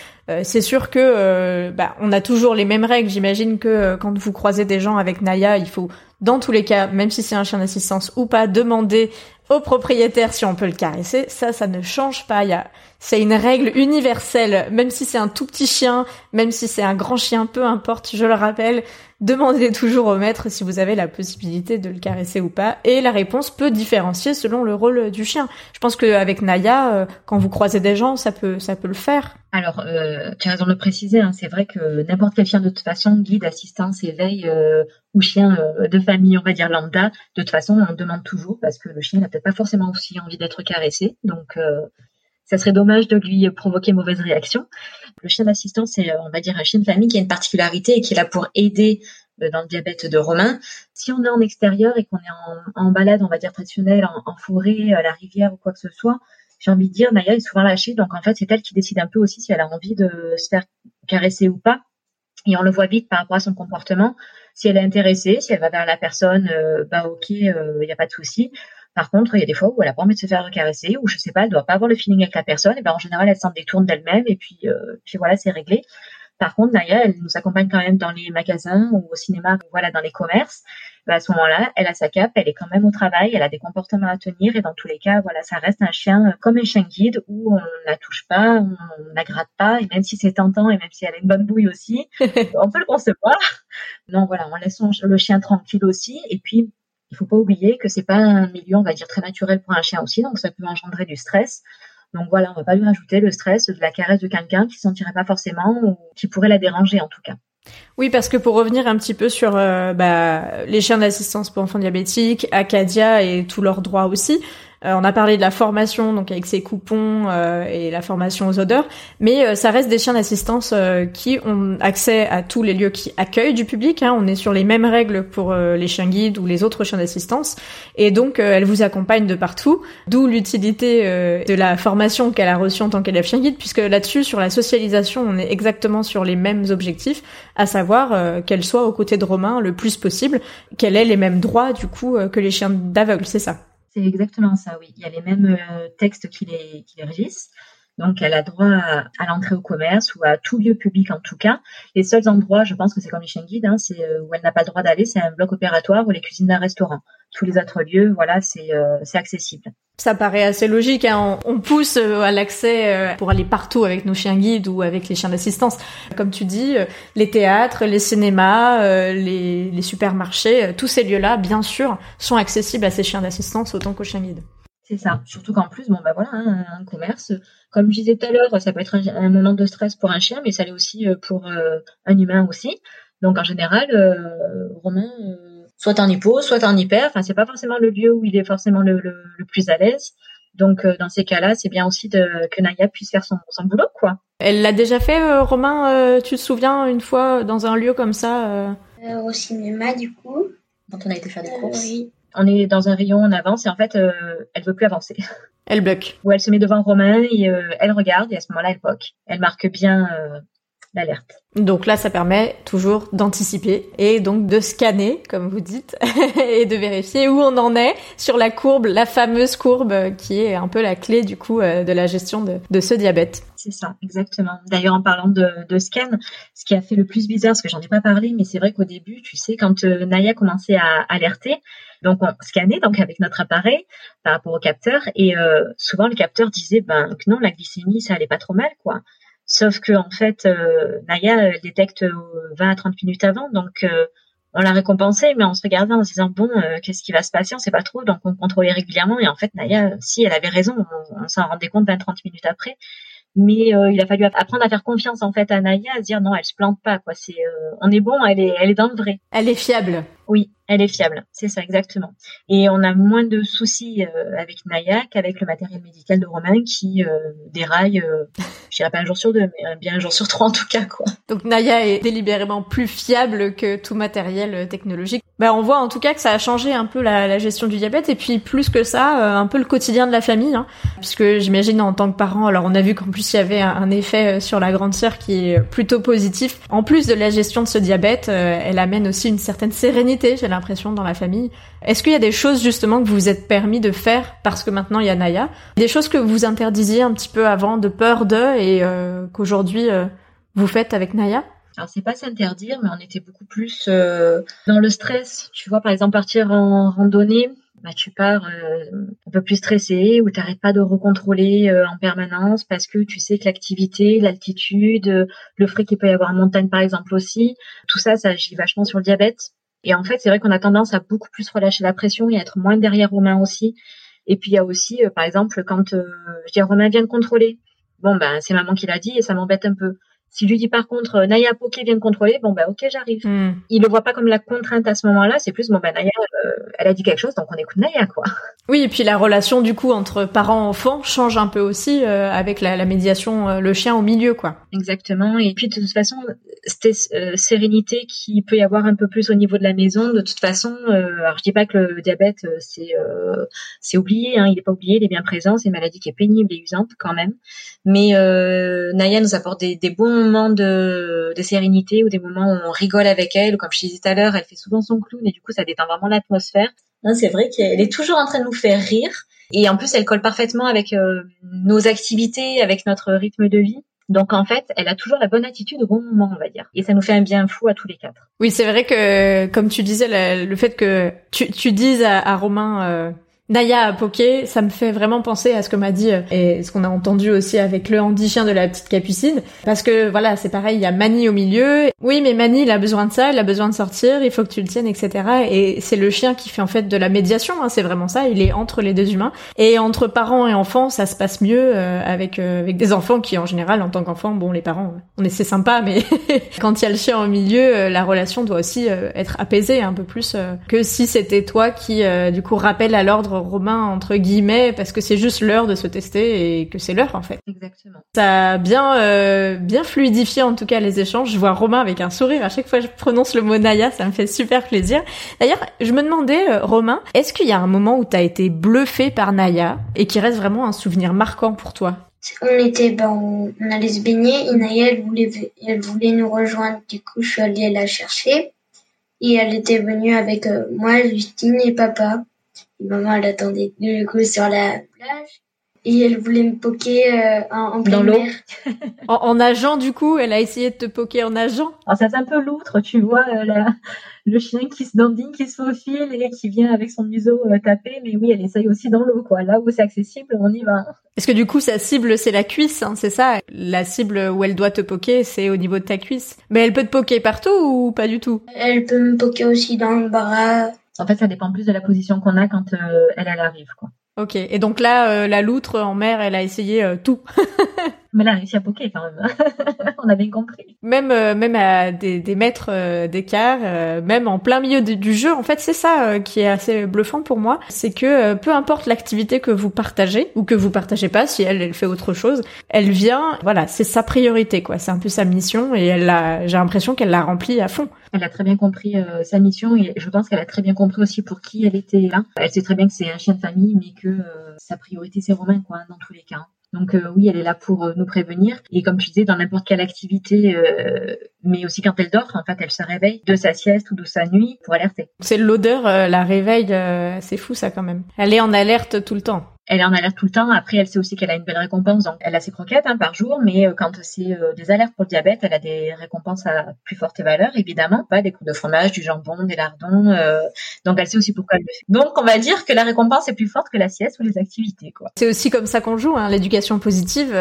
C'est sûr que bah, on a toujours les mêmes règles. J'imagine que quand vous croisez des gens avec Naya, il faut dans tous les cas, même si c'est un chien d'assistance ou pas, demander au propriétaire si on peut le caresser. Ça, ça ne change pas. Il a, c'est une règle universelle. Même si c'est un tout petit chien, même si c'est un grand chien, peu importe, je le rappelle, demandez toujours au maître si vous avez la possibilité de le caresser ou pas. Et la réponse peut différencier selon le rôle du chien. Je pense qu'avec Naya, euh, quand vous croisez des gens, ça peut, ça peut le faire. Alors, euh, tu as raison de le préciser. Hein, c'est vrai que n'importe quel chien de toute façon, guide, assistance, éveil euh, ou chien euh, de famille, on va dire lambda, de toute façon, on demande toujours parce que le chien n'a peut-être pas forcément aussi envie d'être caressé. Donc, ça serait dommage de lui provoquer mauvaise réaction. Le chien d'assistance, c'est, on va dire, un chien de famille qui a une particularité et qui est là pour aider dans le diabète de Romain. Si on est en extérieur et qu'on est en, balade, on va dire traditionnelle, en, forêt, à la rivière ou quoi que ce soit, j'ai envie de dire, Naya est souvent lâchée. Donc en fait, c'est elle qui décide un peu aussi si elle a envie de se faire caresser ou pas. Et on le voit vite par rapport à son comportement. Si elle est intéressée, si elle va vers la personne, euh, bah ok, il euh, n'y a pas de souci. Par contre, il y a des fois où elle a pas envie de se faire caresser, ou je sais pas, elle doit pas avoir le feeling avec la personne. Et ben en général, elle s'en détourne d'elle-même, et puis, puis voilà, c'est réglé. Par contre, Naya, elle nous accompagne quand même dans les magasins ou au cinéma, voilà, dans les commerces. Bah, à ce moment-là, elle a sa cape, elle est quand même au travail, elle a des comportements à tenir et dans tous les cas, voilà, ça reste un chien euh, comme un chien guide où on la touche pas, on la gratte pas et même si c'est tentant et même si elle a une bonne bouille aussi, on peut le concevoir. Non, voilà, on laisse le chien tranquille aussi et puis il faut pas oublier que c'est pas un milieu, on va dire, très naturel pour un chien aussi, donc ça peut engendrer du stress. Donc voilà, on va pas lui rajouter le stress de la caresse de quelqu'un qui sentirait pas forcément ou qui pourrait la déranger en tout cas. Oui, parce que pour revenir un petit peu sur euh, bah, les chiens d'assistance pour enfants diabétiques, Acadia et tous leurs droits aussi, euh, on a parlé de la formation, donc avec ses coupons euh, et la formation aux odeurs, mais euh, ça reste des chiens d'assistance qui ont accès à tous les lieux qui accueillent du public. Hein. On est sur les mêmes règles pour les chiens guides ou les autres chiens d'assistance, et donc elle vous accompagne de partout. D'où l'utilité de la formation qu'elle a reçue en tant qu'élève chien guide, puisque là-dessus, sur la socialisation, on est exactement sur les mêmes objectifs, à savoir qu'elle soit aux côtés de Romain le plus possible, qu'elle ait les mêmes droits du coup que les chiens d'aveugle, c'est ça. C'est exactement ça, oui. Il y a les mêmes euh, textes qui les, régissent. Donc, elle a droit à, l'entrée au commerce ou à tout lieu public en tout cas. Les seuls endroits, je pense que c'est comme les guides, hein, euh, où elle n'a pas le droit d'aller, c'est un bloc opératoire ou les cuisines d'un restaurant. Tous les autres lieux, voilà, c'est euh, accessible. Ça paraît assez logique. Hein. On, pousse euh, à l'accès euh, pour aller partout avec nos chiens guides ou avec les chiens d'assistance. Comme tu dis, les théâtres, les cinémas, les, les supermarchés, tous ces lieux-là, bien sûr, sont accessibles à ces chiens d'assistance autant qu'aux chiens guides. C'est ça. Surtout qu'en plus, bon bah voilà, hein, un commerce, comme je disais tout à l'heure, ça peut être un, moment de stress pour un chien, mais ça l'est aussi pour un humain aussi. Donc en général, Romain soit en hypo, soit en hyper. Enfin, c'est pas forcément le lieu où il est forcément le, plus à l'aise. Donc, euh, dans ces cas-là, c'est bien aussi de, que Naya puisse faire son, son boulot, quoi. Elle l'a déjà fait, euh, Romain. Euh, tu te souviens une fois dans un lieu comme ça Au cinéma, du coup. Quand on a été faire des courses. On est dans un rayon, on avance et en fait, elle veut plus avancer. Elle bloque. Ou elle se met devant Romain et elle regarde et à ce moment-là, elle bloque. Elle marque bien l'alerte. Donc là, ça permet toujours d'anticiper et donc de scanner, comme vous dites, et de vérifier où on en est sur la courbe, la fameuse courbe qui est un peu la clé du coup euh, de la gestion de, ce diabète. C'est ça, exactement. D'ailleurs, en parlant de, scan, ce qui a fait le plus bizarre, parce que j'en ai pas parlé, mais c'est vrai qu'au début, tu sais, quand euh, Naya commençait à alerter, donc on scannait donc avec notre appareil par rapport au capteur, et euh, souvent le capteur disait ben que non, la glycémie ça allait pas trop mal, quoi. Sauf que en fait, euh, Naya elle détecte 20 à 30 minutes avant, donc euh, on l'a récompensé, mais on se regardait en se disant bon, euh, qu'est-ce qui va se passer On sait pas trop, donc on contrôlait régulièrement. Et en fait, Naya, si elle avait raison, on, s'en rendait compte 20-30 minutes après. mais euh, il a fallu apprendre à faire confiance en fait à Naya, à se dire non, elle se plante pas quoi. C'est, euh, on est bon, elle est, elle est dans le vrai. Elle est fiable. Oui, elle est fiable, c'est ça exactement. Et on a moins de soucis euh, avec Naya qu'avec le matériel médical de Romain qui déraille, je dirais pas un jour sur deux, mais bien un jour sur trois en tout cas quoi. Donc Naya est délibérément plus fiable que tout matériel technologique. Bah, on voit en tout cas que ça a changé un peu la, la gestion du diabète et puis plus que ça, un peu le quotidien de la famille, hein, puisque j'imagine en tant que parent, alors on a vu qu'en plus il y avait un effet euh, sur la grande sœur qui est plutôt positif. En plus de la gestion de ce diabète, euh, elle amène aussi une certaine sérénité, j'ai l'impression, dans la famille. Est-ce qu'il y a des choses justement que vous vous êtes permis de faire parce que maintenant il y a Naya? Des choses que vous interdisiez un petit peu avant de peur de et euh, qu'aujourd'hui vous faites avec Naya? Alors c'est pas s'interdire, mais on était beaucoup plus dans le stress. Tu vois, par exemple, partir en randonnée, bah, tu pars euh, un peu plus stressé ou t'arrêtes pas de recontrôler euh, en permanence parce que tu sais que l'activité, l'altitude, euh, le frais qu'il peut y avoir en montagne par exemple aussi, tout ça, ça agit vachement sur le diabète. Et en fait, c'est vrai qu'on a tendance à beaucoup plus relâcher la pression et à être moins derrière Romain aussi. Et puis il y a aussi, par exemple, quand je dis Romain vient de contrôler, bon ben c'est maman qui l'a dit et ça m'embête un peu. Si lui dit par contre euh, Naya Poké vient de contrôler, bon bah ok j'arrive. Hmm. Il le voit pas comme la contrainte à ce moment-là, c'est plus bon bah Naya euh, elle a dit quelque chose donc on écoute Naya quoi. Oui et puis la relation du coup entre parents enfants change un peu aussi euh, avec la, la médiation le chien au milieu quoi. Exactement et puis de toute façon cette sérénité qui peut y avoir un peu plus au niveau de la maison de toute façon alors je dis pas que le diabète c'est c'est oublié hein, il est pas oublié il est bien présent c'est une maladie qui est pénible et usante quand même mais Naya nous apporte des, des bons moments de, de, sérénité ou des moments où on rigole avec elle, ou comme je disais tout à l'heure, elle fait souvent son clown et du coup ça détend vraiment l'atmosphère. C'est vrai qu'elle est toujours en train de nous faire rire et en plus elle colle parfaitement avec euh, nos activités, avec notre rythme de vie. Donc en fait, elle a toujours la bonne attitude au bon moment, on va dire. Et ça nous fait un bien fou à tous les quatre. Oui, c'est vrai que, comme tu disais, le, fait que tu, tu dises à, Romain, euh, Naya Poké, ça me fait vraiment penser à ce que m'a dit euh, et ce qu'on a entendu aussi avec le handi-chien de la petite capucine. Parce que voilà, c'est pareil, il y a Mani au milieu. Oui, mais Mani, il a besoin de ça, il a besoin de sortir, il faut que tu le tiennes, etc. Et c'est le chien qui fait en fait de la médiation, hein, c'est vraiment ça. Il est entre les deux humains. Et entre parents et enfants, ça se passe mieux euh, avec euh, avec des enfants qui, en général, en tant qu'enfants, bon, les parents, on est c'est sympa, mais quand il y a le chien au milieu, la relation doit aussi être apaisée un peu plus que si c'était toi qui, du coup, rappelle à l'ordre Romain entre guillemets parce que c'est juste l'heure de se tester et que c'est l'heure en fait. Exactement. Ça a bien euh, bien fluidifié en tout cas les échanges. Je vois Romain avec un sourire à chaque fois que je prononce le mot Naya, ça me fait super plaisir. D'ailleurs, je me demandais euh, Romain, est-ce qu'il y a un moment où tu as été bluffé par Naya et qui reste vraiment un souvenir marquant pour toi? On était, ben, on, allait se baigner et Naya, elle voulait, elle voulait nous rejoindre. Du coup, je suis allée la chercher. Et elle était venue avec euh, moi, Justine et papa maman, elle attendait du coup sur la plage. Et elle voulait me poker euh, en, en Dans en, en, nageant, du coup, elle a essayé de te poker en nageant. Alors, ça c'est un peu l'outre, tu vois, euh, le chien qui se dandine, qui se faufile et qui vient avec son museau euh, taper. Mais oui, elle essaye aussi dans l'eau, quoi. Là où c'est accessible, on y va. Est-ce que du coup, sa cible, c'est la cuisse, hein, c'est ça? La cible où elle doit te poker, c'est au niveau de ta cuisse. Mais elle peut te poker partout ou pas du tout? Elle peut me poker aussi dans le bras, en fait, ça dépend plus de la position qu'on a quand euh, elle, elle arrive, quoi. Ok. Et donc là, euh, la loutre en mer, elle a essayé euh, tout. Mais elle a réussi à poker quand même. On a bien compris. Même même à des, des mètres d'écart, même en plein milieu du jeu, en fait, c'est ça qui est assez bluffant pour moi, c'est que peu importe l'activité que vous partagez ou que vous partagez pas, si elle elle fait autre chose, elle vient, voilà, c'est sa priorité quoi. C'est un peu sa mission et elle a, j'ai l'impression qu'elle l'a remplie à fond elle a très bien compris euh, sa mission et je pense qu'elle a très bien compris aussi pour qui elle était là. Elle sait très bien que c'est un chien de famille, mais que euh, sa priorité c'est Romain, quoi, dans tous les cas. Donc euh, oui, elle est là pour nous prévenir. Et comme tu disais, dans n'importe quelle activité, mais aussi quand elle dort, en fait, elle se réveille de sa sieste ou de sa nuit pour alerter. C'est l'odeur, la réveille, c'est fou ça quand même. Elle est en alerte tout le temps elle est en alerte tout le temps. Après, elle sait aussi qu'elle a une belle récompense. Donc, elle a ses croquettes hein, par jour, mais euh, quand c'est euh, des alertes pour le diabète, elle a des récompenses à plus forte valeur, évidemment. Pas des coups de fromage, du jambon, des lardons. Euh, donc, elle sait aussi pourquoi elle le fait. Donc, on va dire que la récompense est plus forte que la sieste ou les activités. quoi. C'est aussi comme ça qu'on joue, hein, l'éducation positive.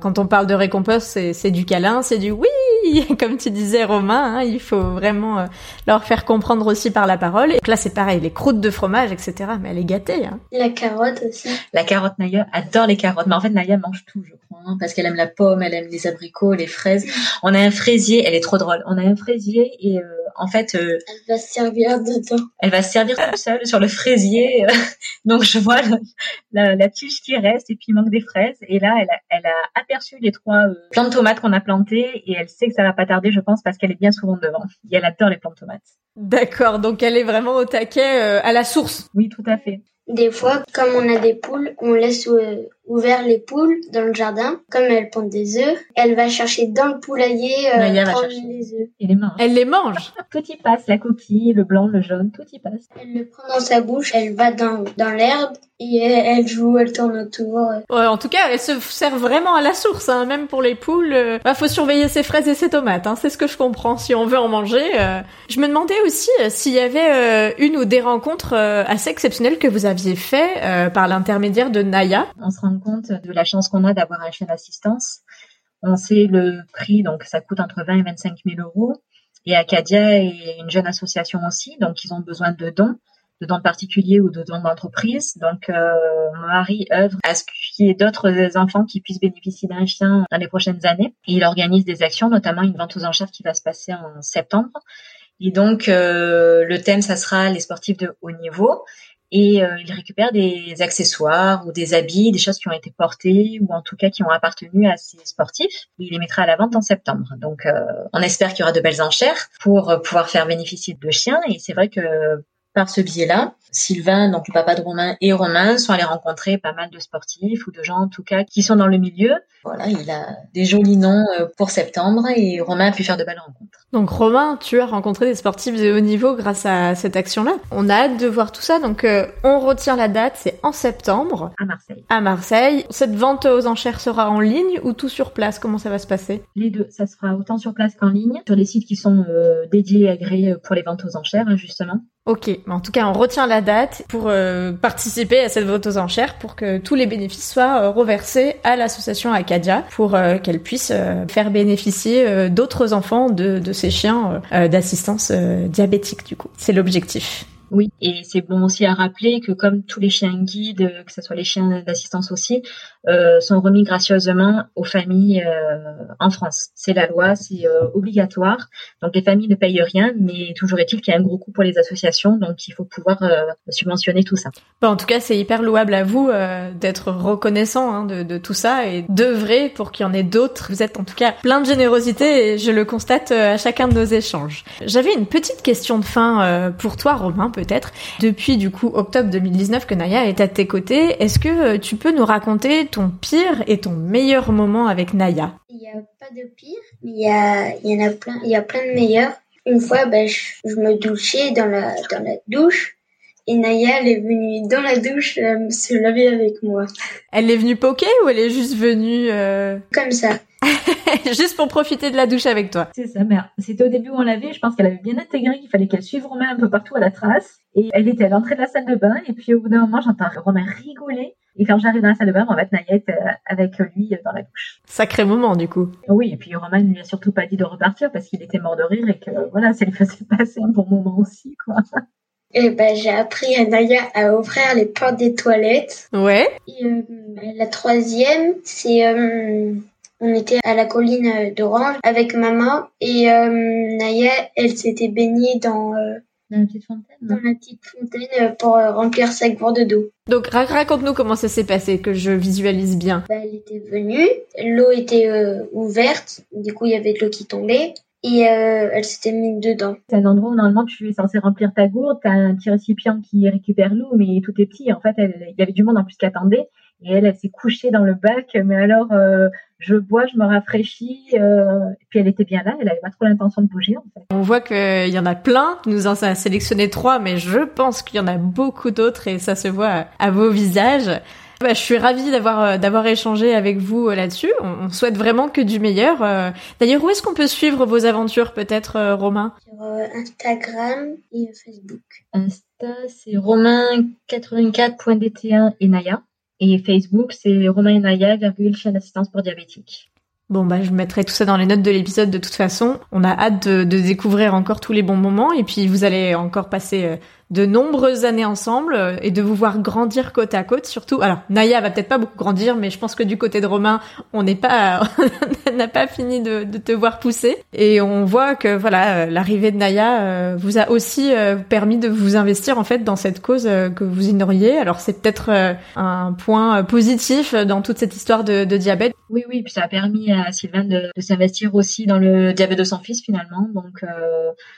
quand on parle de récompense, c'est du câlin, c'est du oui, comme tu disais Romain, hein, il faut vraiment euh, leur faire comprendre aussi par la parole. Et là c'est pareil, les croûtes de fromage, etc. Mais elle est gâtée. Hein. La carotte aussi. La carotte Naya adore les carottes, mais en fait Naya mange tout, je crois, hein, parce qu'elle aime la pomme, elle aime les abricots, les fraises. On a un fraisier, elle est trop drôle. On a un fraisier et euh, en fait, euh, elle va se servir dedans. Elle va se servir toute seule sur le fraisier. Donc je vois la, la, tige qui reste et puis il manque des fraises. Et là, elle a, elle a aperçu les trois euh, plantes de tomates qu'on a plantées et elle sait que ça va pas tarder, je pense, parce qu'elle est bien souvent devant. Et elle adore les plantes de tomates. D'accord, donc elle est vraiment au taquet euh, à la source. Oui, tout à fait. Des fois, comme on a des poules, on laisse euh, ouvert les poules dans le jardin. Comme elles pondent des œufs, elle va chercher dans le poulailler euh, les œufs. Et les mange. Elle les mange. tout y passe, la coquille, le blanc, le jaune, tout y passe. Elle le prend dans sa bouche, elle va dans, dans l'herbe et elle joue, elle tourne autour. Ouais, en tout cas, elle se sert vraiment à la source, hein, même pour les poules. Euh, bah, faut surveiller ses fraises et ses tomates, hein, c'est ce que je comprends si on veut en manger. Euh. Je me demandais aussi s'il y avait une ou des rencontres assez exceptionnelles que vous aviez fait euh, par l'intermédiaire de Naya. On se rend compte de la chance qu'on a d'avoir un chien d'assistance. On sait le prix, donc ça coûte entre 20 et 25 000 euros. Et Acadia est une jeune association aussi, donc ils ont besoin de dons, de dons particuliers ou de dons d'entreprise. Donc euh, mon mari œuvre à ce qu'il y ait d'autres enfants qui puissent bénéficier d'un chien dans les prochaines années. Et il organise des actions, notamment une vente aux enchères qui va se passer en septembre. Et donc euh, le thème, ça sera les sportifs de haut niveau et euh, il récupère des accessoires ou des habits, des choses qui ont été portées ou en tout cas qui ont appartenu à ces sportifs. Il les mettra à la vente en septembre. Donc euh, on espère qu'il y aura de belles enchères pour pouvoir faire bénéficier de chiens et c'est vrai que par ce biais-là, Sylvain, donc le papa de Romain et Romain sont allés rencontrer pas mal de sportifs ou de gens en tout cas qui sont dans le milieu. Voilà, il a des jolis noms euh, pour septembre et Romain a pu faire de belles rencontres. Donc Romain, tu as rencontré des sportifs de haut niveau grâce à cette action-là. On a hâte de voir tout ça. Donc euh, on retient la date, c'est en septembre. À Marseille. À Marseille. Cette vente aux enchères sera en ligne ou tout sur place? Comment ça va se passer? Les deux. Ça sera autant sur place qu'en ligne, sur les sites qui sont euh, dédiés et agréés pour les ventes aux enchères, hein, justement. Ok, en tout cas, on retient la date pour euh, participer à cette vente aux enchères pour que tous les bénéfices soient euh, reversés à l'association Acadia pour euh, qu'elle puisse faire bénéficier d'autres enfants de, de ces chiens d'assistance diabétique du coup. C'est l'objectif. Oui, et c'est bon aussi à rappeler que comme tous les chiens guides, que ce soit les chiens d'assistance aussi, euh, sont remis gracieusement aux familles euh, en France. C'est la loi, c'est euh, obligatoire. Donc les familles ne payent rien, mais toujours est-il qu'il y a un gros coût pour les associations, donc il faut pouvoir subventionner tout ça. En tout cas, c'est hyper louable à vous d'être reconnaissant hein, de, de, tout ça et d'œuvrer pour qu'il y en ait d'autres. Vous êtes en tout cas plein de générosité et je le constate à chacun de nos échanges. J'avais une petite question de fin pour toi, Romain peut-être. Depuis du coup octobre 2019 que Naya est à tes côtés, est-ce que euh, tu peux nous raconter ton pire et ton meilleur moment avec Naya? Il n'y a pas de pire, mais il y, a, y en a plein, il y a plein de meilleurs. Une fois, ben, je, me douchais dans la, dans la douche et Naya, elle est venue dans la douche euh, se laver avec moi. Elle est venue poker ou elle est juste venue euh, Comme ça. Juste pour profiter de la douche avec toi? C'est ça, mais c'était au début où on l'avait, je pense qu'elle avait bien intégré qu'il fallait qu'elle suive Romain un peu partout à la trace. Et elle était à l'entrée de la salle de bain, et puis au bout d'un moment, j'entends Romain rigoler. Et quand j'arrive dans la salle de bain, en fait, Naya était avec lui dans la douche. Sacré moment, du coup. Oui, et puis Romain ne lui a surtout pas dit de repartir parce qu'il était mort de rire et que, voilà, ça lui faisait passer un bon moment aussi, quoi. Et ben, j'ai appris à Naya à ouvrir les portes des toilettes. Ouais. Et, euh, la troisième, c'est euh, on était à la colline d'Orange avec maman et euh, Naya, elle s'était baignée dans, euh, dans la petite fontaine. Dans la petite fontaine pour euh, remplir sa gourde d'eau. Donc raconte-nous comment ça s'est passé, que je visualise bien. Bah, elle était venue, l'eau était ouverte, du coup il y avait de l'eau qui tombait. Et elle s'était mise dedans. C'est un endroit où normalement tu es censé remplir ta gourde, t'as un petit récipient qui récupère l'eau, mais tout est petit. En fait, il y avait du monde en plus qui attendait. Et elle, elle s'est couchée dans le bac, mais alors je bois, je me rafraîchis. Euh, et puis elle était bien là, elle avait pas trop l'intention de bouger en fait. On voit qu'il y en a plein, nous en a sélectionné trois, mais je pense qu'il y en a beaucoup d'autres et ça se voit à, vos visages. Bah, je suis ravie d'avoir euh, d'avoir échangé avec vous euh, là-dessus. On, souhaite vraiment que du meilleur. D'ailleurs, où est-ce qu'on peut suivre vos aventures, peut-être, Romain? Sur Instagram et Facebook. Insta, c'est romain84.dt1 et Naya. Et Facebook, c'est Romain et Naya, virgule, chaîne d'assistance pour diabétiques. Bon bah je mettrai tout ça dans les notes de l'épisode de toute façon. On a hâte de, de, découvrir encore tous les bons moments et puis vous allez encore passer euh, de nombreuses années ensemble euh, et de vous voir grandir côte à côte surtout. Alors Naya va peut-être pas beaucoup grandir, mais je pense que du côté de Romain, on n'est pas, n'a pas fini de, de, te voir pousser et on voit que voilà euh, l'arrivée de Naya euh, vous a aussi permis de vous investir en fait dans cette cause que vous ignoriez. Alors c'est peut-être un point positif dans toute cette histoire de, de, diabète. Oui oui, puis ça a permis à Sylvain de, de s'investir aussi dans le diabète de son fils finalement. Donc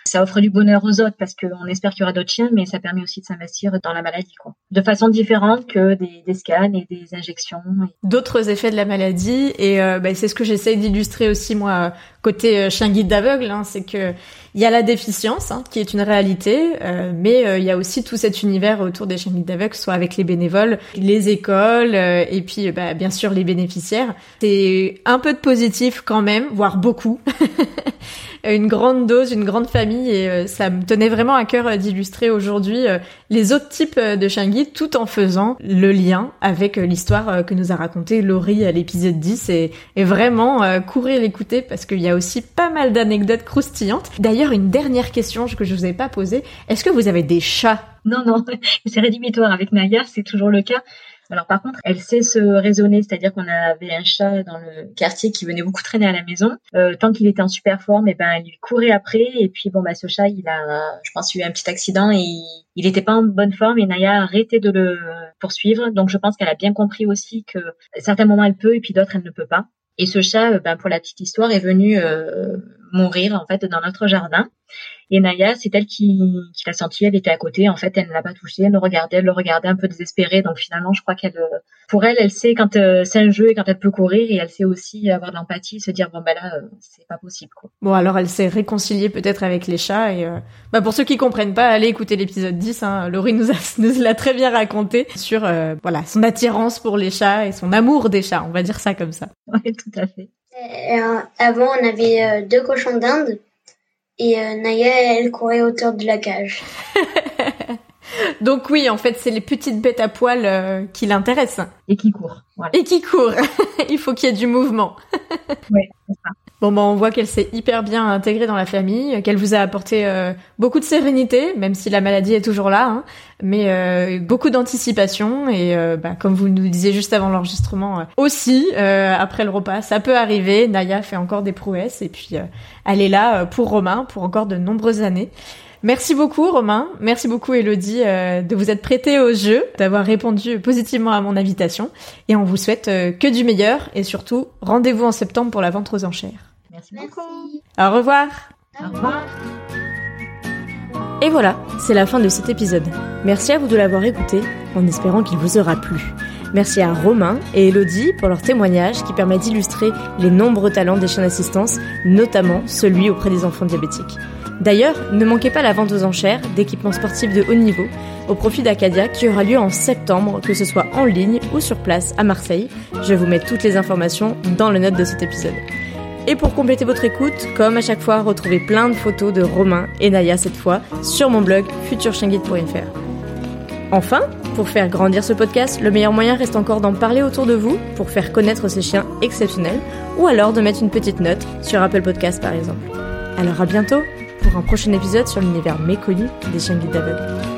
ça offre du bonheur aux autres parce qu'on espère qu'il y aura d'autres chiens mais ça permet aussi de s'investir dans la maladie, quoi. De façon différente que des, scans et des injections. D'autres effets de la maladie, et euh, bah, c'est ce que j'essaye d'illustrer aussi moi côté euh, chien guide d'aveugle, hein, c'est que il y a la déficience hein, qui est une réalité, euh, mais il y a aussi tout cet univers autour des chiens guides d'aveugle, soit avec les bénévoles, les écoles, et puis bah, bien sûr les bénéficiaires. C'est un peu de positif quand même, voire beaucoup. une grande dose, une grande famille et euh, ça me tenait vraiment à cœur euh, d'illustrer aujourd'hui euh, les autres types de guides tout en faisant le lien avec l'histoire que nous a raconté Laurie à l'épisode 10 et, et vraiment courir l'écouter parce qu'il y a aussi pas mal d'anecdotes croustillantes. D'ailleurs, une dernière question que je vous ai pas posée, est-ce que vous avez des chats? Non, non, c'est rédhibitoire avec Naya, c'est toujours le cas. Alors par contre, elle sait se raisonner, c'est-à-dire qu'on avait un chat dans le quartier qui venait beaucoup traîner à la maison. Euh, tant qu'il était en super forme, et eh ben elle lui courait après. Et puis bon bah ce chat, il a, je pense, eu un petit accident et il n'était pas en bonne forme. Et Naya a arrêté de le poursuivre. Donc je pense qu'elle a bien compris aussi que à certains moments elle peut et puis d'autres elle ne peut pas. Et ce chat, ben, pour la petite histoire, est venu euh, mourir en fait dans notre jardin. Et Naya, c'est elle qui, qui l'a senti, elle était à côté, en fait, elle ne l'a pas touché, elle le regardait, elle le regardait un peu désespérée, donc finalement, je crois qu'elle, euh, pour elle, elle sait quand euh, c'est un jeu et quand elle peut courir, et elle sait aussi avoir de l'empathie, se dire, bon, ben là, euh, c'est pas possible, quoi. Bon, alors elle s'est réconciliée peut-être avec les chats, et bah, pour ceux qui comprennent pas, allez écouter l'épisode 10, hein, Laurie nous, a, nous l'a très bien raconté sur, voilà, son attirance pour les chats et son amour des chats, on va dire ça comme ça. Oui, tout à fait. Avant, on avait deux cochons d'Inde et euh, Naya, elle courait autour de la cage. Donc oui, en fait, c'est les petites bêtes à poil euh, qui l'intéressent. Et qui courent. Voilà. Et qui courent. Il faut qu'il y ait du mouvement. oui, c'est ça. Bon, ben, on voit qu'elle s'est hyper bien intégrée dans la famille, qu'elle vous a apporté euh, beaucoup de sérénité, même si la maladie est toujours là, hein, mais euh, beaucoup d'anticipation et, euh, bah, comme vous nous disiez juste avant l'enregistrement, aussi après le repas, ça peut arriver. Naya fait encore des prouesses et puis elle est là pour Romain pour encore de nombreuses années. Merci beaucoup Romain, merci beaucoup Elodie de vous être prêté au jeu, d'avoir répondu positivement à mon invitation et on vous souhaite que du meilleur et surtout rendez-vous en septembre pour la vente aux enchères. Merci, beaucoup. Au revoir. Au revoir. Et voilà, c'est la fin de cet épisode. Merci à vous de l'avoir écouté, en espérant qu'il vous aura plu. Merci à Romain et Elodie pour leur témoignage qui permet d'illustrer les nombreux talents des chiens d'assistance, notamment celui auprès des enfants diabétiques. D'ailleurs, ne manquez pas la vente aux enchères d'équipements sportifs de haut niveau au profit d'Acadia qui aura lieu en septembre, que ce soit en ligne ou sur place à Marseille. Je vous mets toutes les informations dans le note de cet épisode. Et pour compléter votre écoute, comme à chaque fois, retrouvez plein de photos de Romain et Naya cette fois sur mon blog futurchienguide.fr. Enfin, pour faire grandir ce podcast, le meilleur moyen reste encore d'en parler autour de vous pour faire connaître ces chiens exceptionnels ou alors de mettre une petite note sur Apple Podcast par exemple. Alors à bientôt pour un prochain épisode sur l'univers méconnu des chiens guides d'aveugles.